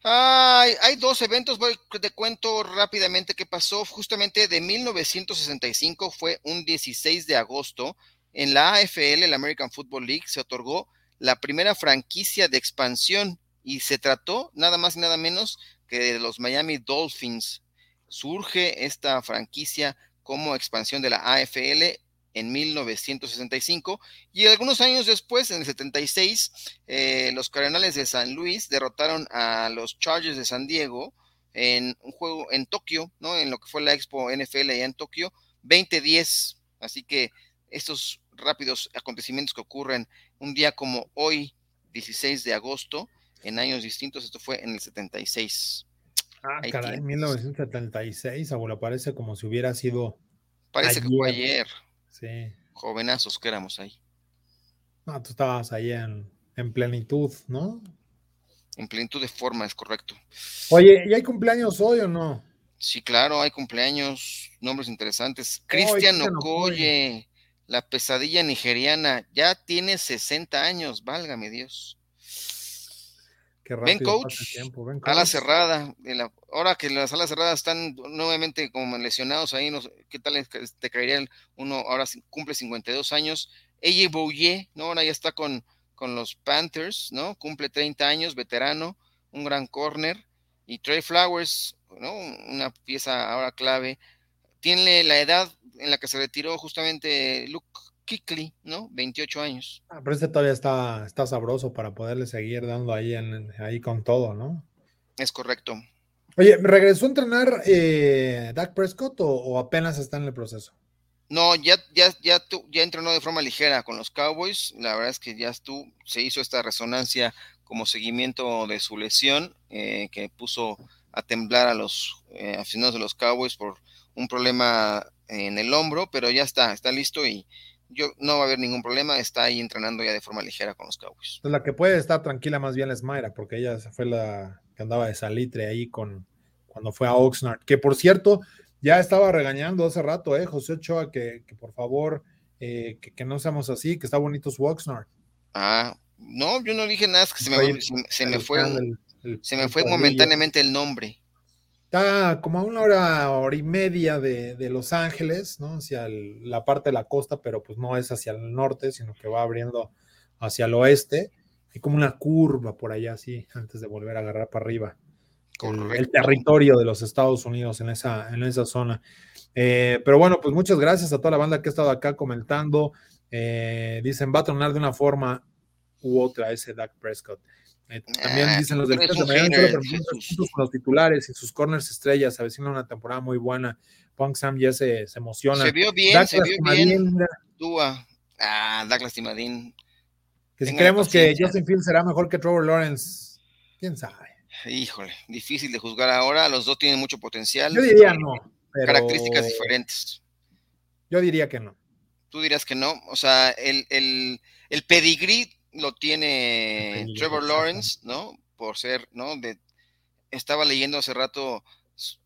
Hay, dos eventos, voy, te cuento rápidamente qué pasó. Justamente de 1965 fue un 16 de agosto. En la AFL, la American Football League, se otorgó la primera franquicia de expansión y se trató nada más y nada menos que de los Miami Dolphins. Surge esta franquicia como expansión de la AFL en 1965 y algunos años después, en el 76, eh, los Cardenales de San Luis derrotaron a los Chargers de San Diego en un juego en Tokio, ¿no? En lo que fue la Expo NFL allá en Tokio, 20-10. Así que estos rápidos acontecimientos que ocurren un día como hoy, 16 de agosto, en años distintos, esto fue en el 76. Ah, caray, en 1976, abuelo, parece como si hubiera sido. Parece ayer. que fue ayer. Sí. Jovenazos que éramos ahí. No, tú estabas ahí en, en, plenitud, ¿no? En plenitud de forma, es correcto. Oye, ¿y hay cumpleaños hoy o no? Sí, claro, hay cumpleaños, nombres interesantes. Cristian Okoye, la pesadilla nigeriana, ya tiene 60 años, válgame Dios. Ven coach, tiempo, ven coach, ala cerrada. La, ahora que las alas cerradas están nuevamente como lesionados ahí, no, ¿qué tal te caería uno? Ahora cumple 52 años. Ella Bouye, ¿no? Ahora ya está con, con los Panthers, ¿no? Cumple 30 años, veterano, un gran corner. Y Trey Flowers, ¿no? Una pieza ahora clave. Tiene la edad en la que se retiró justamente Luke Kikli, ¿no? 28 años. Ah, pero este todavía está, está sabroso para poderle seguir dando ahí, en, ahí con todo, ¿no? Es correcto. Oye, ¿regresó a entrenar eh, Dak Prescott o, o, apenas está en el proceso? No, ya, ya, ya, ya entrenó de forma ligera con los Cowboys. La verdad es que ya estuvo, se hizo esta resonancia como seguimiento de su lesión eh, que puso a temblar a los eh, aficionados de los Cowboys por un problema en el hombro, pero ya está, está listo y, yo no va a haber ningún problema, está ahí entrenando ya de forma ligera con los Cowboys. Pues la que puede estar tranquila más bien es Mayra, porque ella fue la que andaba de salitre ahí con cuando fue a Oxnard, que por cierto, ya estaba regañando hace rato, eh, José Ochoa, que, que por favor, eh, que, que, no seamos así, que está bonito su Oxnard. Ah, no, yo no dije nada, es que se me, se, se me fue, el, el, se me fue momentáneamente el nombre. Está como a una hora, hora y media de, de Los Ángeles, ¿no? Hacia el, la parte de la costa, pero pues no es hacia el norte, sino que va abriendo hacia el oeste. Hay como una curva por allá, así, antes de volver a agarrar para arriba. El, el, territorio de los Estados Unidos en esa, en esa zona. Eh, pero bueno, pues muchas gracias a toda la banda que ha estado acá comentando. Eh, dicen, va a tronar de una forma u otra ese Dak Prescott. Eh, también ah, dicen los del de con los titulares y sus corners estrellas, a avecina una temporada muy buena. Punk Sam ya se, se emociona. Se vio bien, se vio bien. Dúa. Ah, Douglas Timadín. Que si creemos que Justin Fields será mejor que Trevor Lawrence, quién sabe. Híjole, difícil de juzgar ahora. Los dos tienen mucho potencial. Yo diría no. Pero... Características diferentes. Yo diría que no. Tú dirías que no. O sea, el, el, el pedigrí lo tiene Trevor Lawrence, ¿no? Por ser, ¿no? De, estaba leyendo hace rato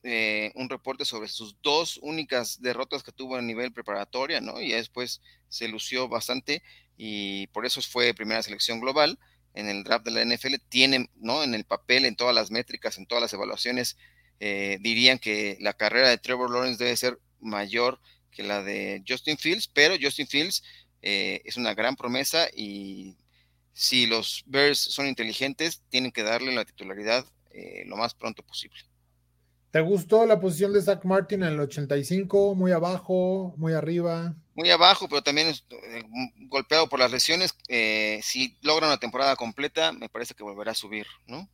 eh, un reporte sobre sus dos únicas derrotas que tuvo a nivel preparatoria, ¿no? Y después se lució bastante y por eso fue primera selección global en el draft de la NFL. Tiene, ¿no? En el papel, en todas las métricas, en todas las evaluaciones, eh, dirían que la carrera de Trevor Lawrence debe ser mayor que la de Justin Fields, pero Justin Fields eh, es una gran promesa y si los Bears son inteligentes, tienen que darle la titularidad lo más pronto posible. ¿Te gustó la posición de Zach Martin en el 85? ¿Muy abajo? ¿Muy arriba? Muy abajo, pero también eh, golpeado por las lesiones. Eh, si logra una temporada completa, me parece que volverá a subir, ¿no?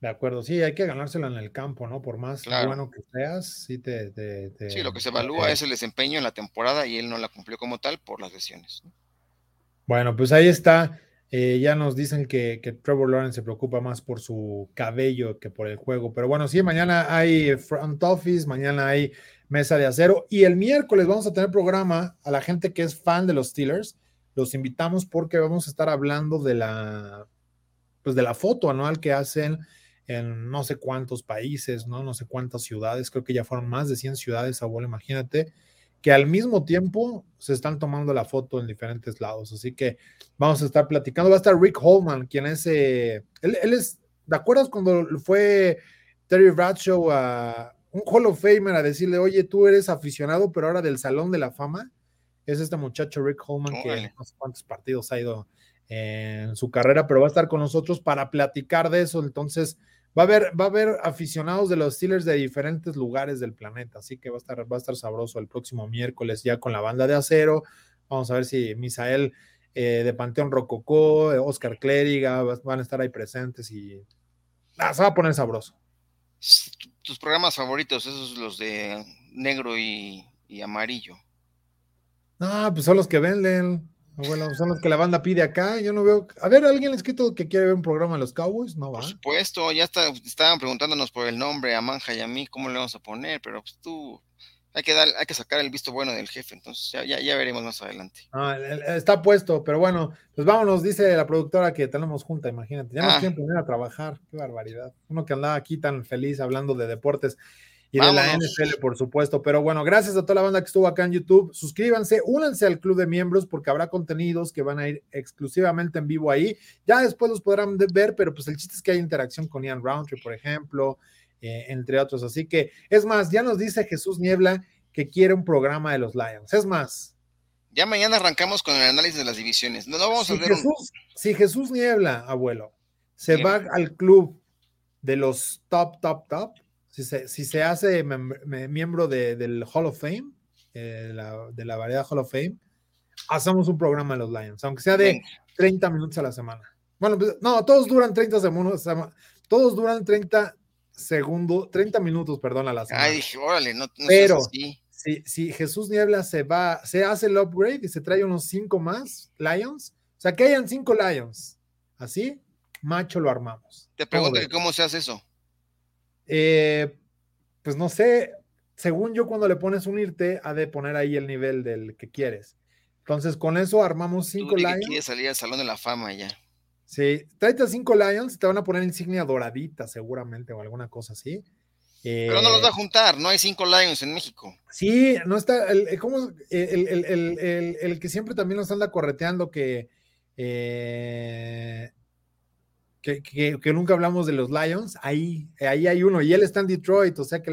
De acuerdo, sí, hay que ganársela en el campo, ¿no? Por más bueno que seas, sí te, Sí, lo que se evalúa es el desempeño en la temporada y él no la cumplió como tal por las lesiones. Bueno, pues ahí está. Eh, ya nos dicen que, Trevor Lawrence se preocupa más por su cabello que por el juego. Pero bueno, sí, mañana hay front office, mañana hay mesa de acero y el miércoles vamos a tener programa a la gente que es fan de los Steelers. Los invitamos porque vamos a estar hablando de la, pues de la foto anual que hacen en no sé cuántos países, ¿no? No sé cuántas ciudades, creo que ya fueron más de 100 ciudades, abuelo, imagínate que al mismo tiempo se están tomando la foto en diferentes lados. Así que vamos a estar platicando. Va a estar Rick Holman, quien es, eh, él, es, ¿te acuerdas cuando fue Terry Bradshaw a un Hall of Famer a decirle, oye, tú eres aficionado, pero ahora del Salón de la Fama? Es este muchacho Rick Holman que no sé cuántos partidos ha ido en su carrera, pero va a estar con nosotros para platicar de eso. Entonces, Va a haber, va a haber aficionados de los Steelers de diferentes lugares del planeta, así que va a estar, va a estar sabroso el próximo miércoles ya con la banda de acero. Vamos a ver si Misael eh, de Panteón Rococó, Oscar Clériga van a estar ahí presentes y ah, se va a poner sabroso. Tus programas favoritos, esos los de negro y, y amarillo. No, pues son los que venden. Bueno, son los que la banda pide acá. Yo no veo. A ver, ¿alguien ha escrito que quiere ver un programa de los Cowboys? No va. Por supuesto, ya está, estaban preguntándonos por el nombre a Manja y a mí, cómo le vamos a poner, pero pues tú. Hay que, dar, hay que sacar el visto bueno del jefe, entonces ya, ya, veremos más adelante. Ah, está puesto, pero bueno, pues vámonos, dice la productora que tenemos junta, imagínate. Ya nos ah. quieren poner a trabajar, qué barbaridad. Uno que andaba aquí tan feliz hablando de deportes y de la NFL, por supuesto. Pero bueno, gracias a toda la banda que estuvo acá en YouTube. Suscríbanse, únanse al club de miembros porque habrá contenidos que van a ir exclusivamente en vivo ahí. Ya después los podrán ver, pero pues el chiste es que hay interacción con Ian Roundtree, por ejemplo, eh, entre otros. Así que, es más, ya nos dice Jesús Niebla que quiere un programa de los Lions. Es más. Ya mañana arrancamos con el análisis de las divisiones. No, vamos si a Jesús, Si Jesús Niebla, abuelo, se va al club de los top, top, top, si se, hace miembro del Hall of Fame, eh, de la variedad Hall of Fame, hacemos un programa de los Lions, aunque sea de 30 minutos a la semana. Bueno, pues, no, todos duran 30 segundos, todos duran 30 segundos, 30 minutos, perdón, a la semana. Ay, dije, órale, no, no Pero si, si, Jesús Niebla se va, se hace el upgrade y se trae unos 5 más Lions, o sea, que hayan 5 Lions, así, macho lo armamos. Te pregunto cómo se hace eso. Eh, pues no sé, según yo cuando le pones unirte, ha de poner ahí el nivel del que quieres. Entonces con eso armamos cinco Lions. Quieres salir al Salón de la Fama ya. Sí, tráete cinco Lions y te van a poner insignia doradita seguramente o alguna cosa así. Pero no los va a eh, juntar, no hay cinco Lions en México. Sí, no está, el, el, el que siempre también nos anda correteando que eh, que, nunca hablamos de los Lions, ahí, ahí hay uno, y él está en Detroit, o sea que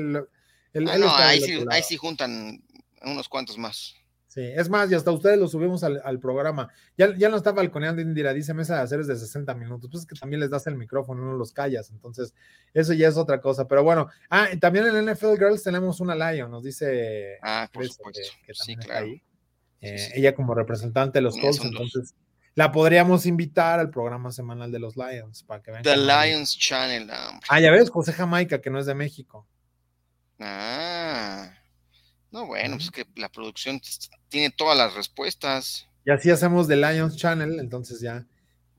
ah, ahí, sí, juntan unos cuantos más. Sí, es más, y hasta ustedes lo subimos al, programa. Ya, ya no está balconeando Indira, dice mesa de hacer de 60 minutos. Pues es que también les das el micrófono, no los callas. Entonces, eso ya es otra cosa. Pero bueno, ah, también en NFL Girls tenemos una Lion, nos dice. Ah, por supuesto. Que, sí, claro. Eh, ella como representante de los Colts, entonces la podríamos invitar al programa semanal de los Lions para que vean. The Lions Channel. Ah, ya ves, José Jamaica, que no es de México. Ah. No, bueno, pues que la producción tiene todas las respuestas. Y así hacemos The Lions Channel, entonces ya.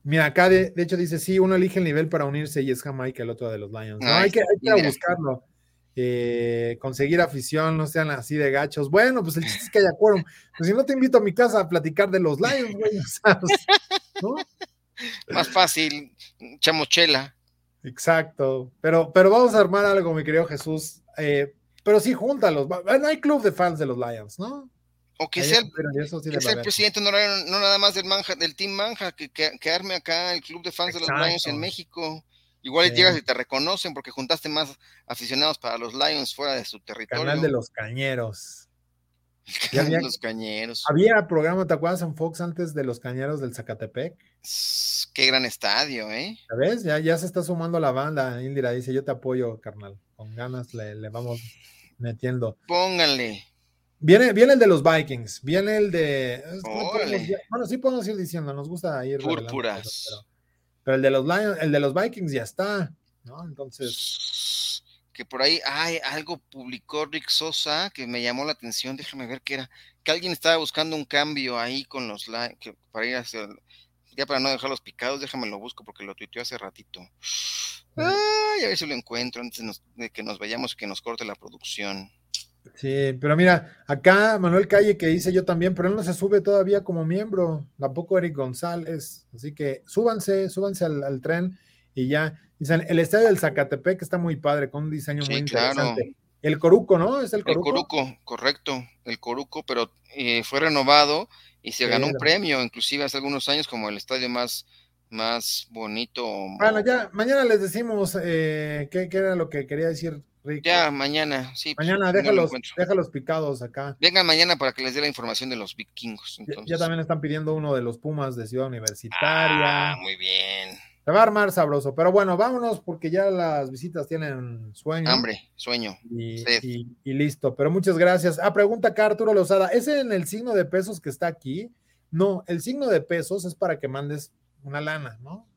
Mira, acá de, hecho dice, sí, uno elige el nivel para unirse y es Jamaica el otro de los Lions. No, hay que, hay que buscarlo. Eh, conseguir afición, no sean así de gachos. Bueno, pues el chiste es que haya quórum. Pues si no te invito a mi casa a platicar de los Lions, güey, Más fácil, chamochela. Exacto. Pero, pero vamos a armar algo, mi querido Jesús. Eh, pero sí, júntalos. No hay club de fans de los Lions, ¿no? O que sea, el, presidente no, nada más del, manja, del Team Manja, que, que, arme acá el club de fans de los Lions en México. Igual llegas y te reconocen porque juntaste más aficionados para los Lions fuera de su territorio. Canal de los Cañeros. había, los Cañeros. Había programa, ¿te acuerdas en Fox antes de los Cañeros del Zacatepec? Qué gran estadio, ¿eh? ¿Sabes? Ya, ya se está sumando la banda. Indira dice: Yo te apoyo, carnal. Con ganas le, le vamos metiendo. Pónganle. Viene, viene el de los Vikings, viene el de. bueno, sí podemos ir diciendo, nos gusta ir. Púrpuras. Pero, el de los Lions, el de los Vikings ya está, ¿no? Entonces. Que por ahí, hay algo publicó Rick Sosa que me llamó la atención, déjame ver qué era. Que alguien estaba buscando un cambio ahí con los que para ir hacia. Ya para no dejarlos picados, déjame lo busco porque lo tuiteó hace ratito. Ay, a ver si lo encuentro antes de que nos vayamos y que nos corte la producción. Sí, pero mira, acá Manuel Calle que dice yo también, pero él no se sube todavía como miembro, tampoco Eric González, así que súbanse, súbanse al, tren y ya. Dicen, el estadio del Zacatepec está muy padre, con un diseño muy interesante. El Coruco, ¿no? Es el Coruco. El Coruco, correcto, el Coruco, pero eh, fue renovado y se ganó un premio, inclusive hace algunos años, como el estadio más, más bonito. Bueno, ya, mañana les decimos eh, qué, qué, era lo que quería decir ya, mañana, sí. Pues, mañana, déjalos, déjalos picados acá. Vengan mañana para que les dé la información de los vikingos. Ya, también están pidiendo uno de los Pumas de Ciudad Universitaria. Ah, muy bien. Se va a armar sabroso, pero bueno, vámonos porque ya las visitas tienen sueño. Hambre, sueño. Y, y, listo, pero muchas gracias. Ah, pregunta acá Arturo Lozada, ¿es en el signo de pesos que está aquí? No, el signo de pesos es para que mandes una lana, ¿no?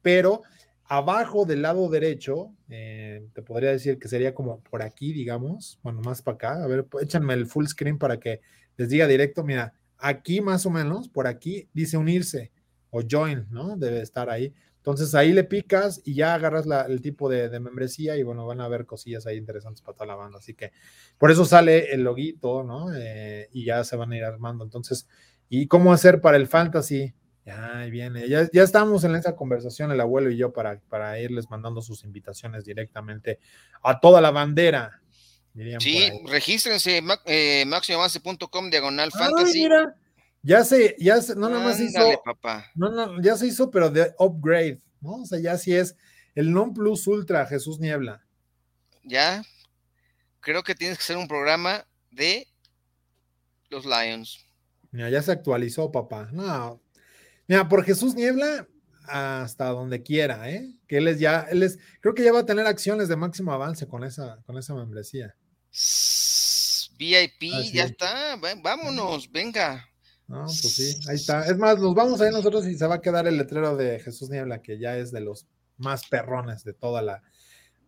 Pero Abajo del lado derecho, eh, te podría decir que sería como por aquí, digamos, bueno, más para acá. A ver, échanme el full screen para que les diga directo. Mira, aquí más o menos, por aquí dice unirse o join, ¿no? Debe estar ahí. Entonces ahí le picas y ya agarras el tipo de, membresía y bueno, van a ver cosillas ahí interesantes para toda la banda. Así que por eso sale el loguito, ¿no? Eh, y ya se van a ir armando. Entonces, ¿y cómo hacer para el fantasy? Ya viene, ya, ya estamos en esa conversación el abuelo y yo para, para irles mandando sus invitaciones directamente a toda la bandera. Sí, regístrense eh, máximoavance.com diagonal fantasy. ya se, ya se, no nada más hizo, No, no, ya se hizo, pero de upgrade, ¿no? O sea, ya sí es el non plus ultra Jesús Niebla. Ya, creo que tienes que hacer un programa de los Lions. Mira, ya se actualizó, papá. No, Mira, por Jesús Niebla, hasta donde quiera, ¿eh? Que él es ya, él es, creo que ya va a tener acciones de máximo avance con esa, con esa membresía. VIP, ya está, vámonos, venga. No, pues sí, ahí está. Es más, nos vamos a ir nosotros y se va a quedar el letrero de Jesús Niebla, que ya es de los más perrones de toda la,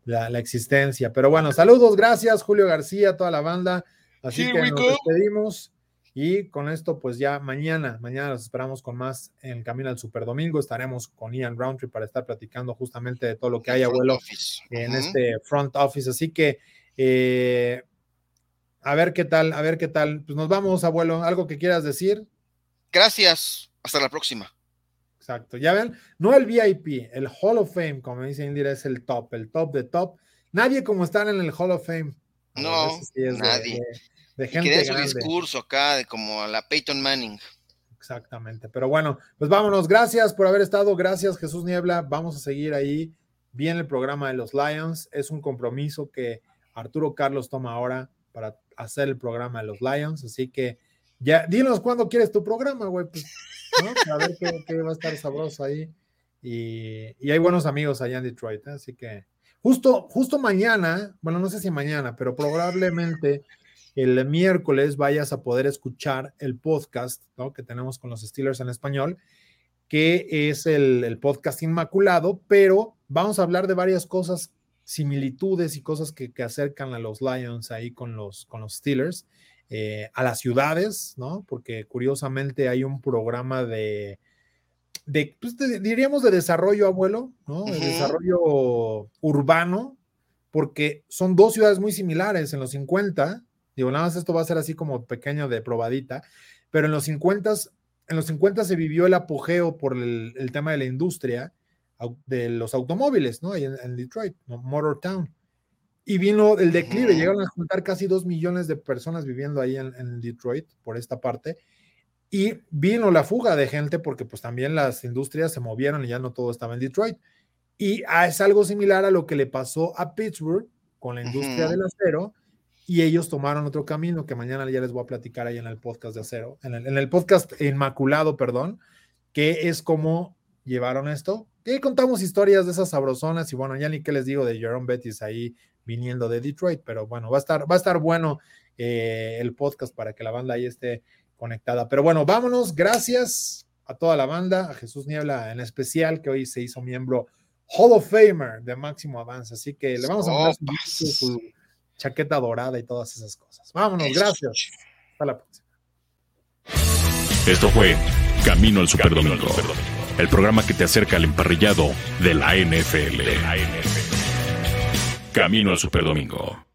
la, existencia. Pero bueno, saludos, gracias, Julio García, toda la banda. Así que nos despedimos. Y con esto, pues ya mañana, mañana los esperamos con más en Camino al Super Domingo. Estaremos con Ian Roundtree para estar platicando justamente de todo lo que hay, abuelo, en este front office. Así que, eh, a ver qué tal, a ver qué tal. Pues nos vamos, abuelo. ¿Algo que quieras decir? Gracias. Hasta la próxima. Exacto. Ya ven, no el VIP, el Hall of Fame, como dice Indira, es el top, el top de top. Nadie como estar en el Hall of Fame. No, nadie de gente. Y que su discurso acá, de como a la Peyton Manning. Exactamente. Pero bueno, pues vámonos. Gracias por haber estado. Gracias, Jesús Niebla. Vamos a seguir ahí. Bien el programa de los Lions. Es un compromiso que Arturo Carlos toma ahora para hacer el programa de los Lions. Así que ya, dinos cuándo quieres tu programa, güey. Pues, A ver qué, va a estar sabroso ahí. Y, y, hay buenos amigos allá en Detroit. ¿eh? Así que justo, justo mañana, bueno, no sé si mañana, pero probablemente el miércoles vayas a poder escuchar el podcast que tenemos con los Steelers en español, que es el, podcast Inmaculado, pero vamos a hablar de varias cosas, similitudes y cosas que, acercan a los Lions ahí con los, con los Steelers, eh, a las ciudades, ¿no? Porque curiosamente hay un programa de, de, pues, diríamos de desarrollo, abuelo, ¿no? De desarrollo urbano, porque son dos ciudades muy similares en los 50, Digo, nada más esto va a ser así como pequeño de probadita, pero en los 50 en los 50 se vivió el apogeo por el, tema de la industria de los automóviles, ¿no? Ahí en, Detroit, Motor Town. Y vino el declive, llegaron a juntar casi dos millones de personas viviendo ahí en, Detroit por esta parte. Y vino la fuga de gente porque pues también las industrias se movieron y ya no todo estaba en Detroit. Y ah, es algo similar a lo que le pasó a Pittsburgh con la industria del acero y ellos tomaron otro camino que mañana ya les voy a platicar ahí en el podcast de acero, en el, en el podcast Inmaculado, perdón, que es como llevaron esto. Que contamos historias de esas sabrosonas y bueno, ya ni qué les digo de Jerome Bettis ahí viniendo de Detroit, pero bueno, va a estar, va a estar bueno eh, el podcast para que la banda ahí esté conectada. Pero bueno, vámonos, gracias a toda la banda, a Jesús Niebla en especial, que hoy se hizo miembro Hall of Famer de Máximo Avance, así que le vamos a mandar su, chaqueta dorada y todas esas cosas. Vámonos, gracias. Hasta la próxima. Esto fue Camino al Superdomingo, el programa que te acerca al emparrillado de la NFL. Camino al Superdomingo.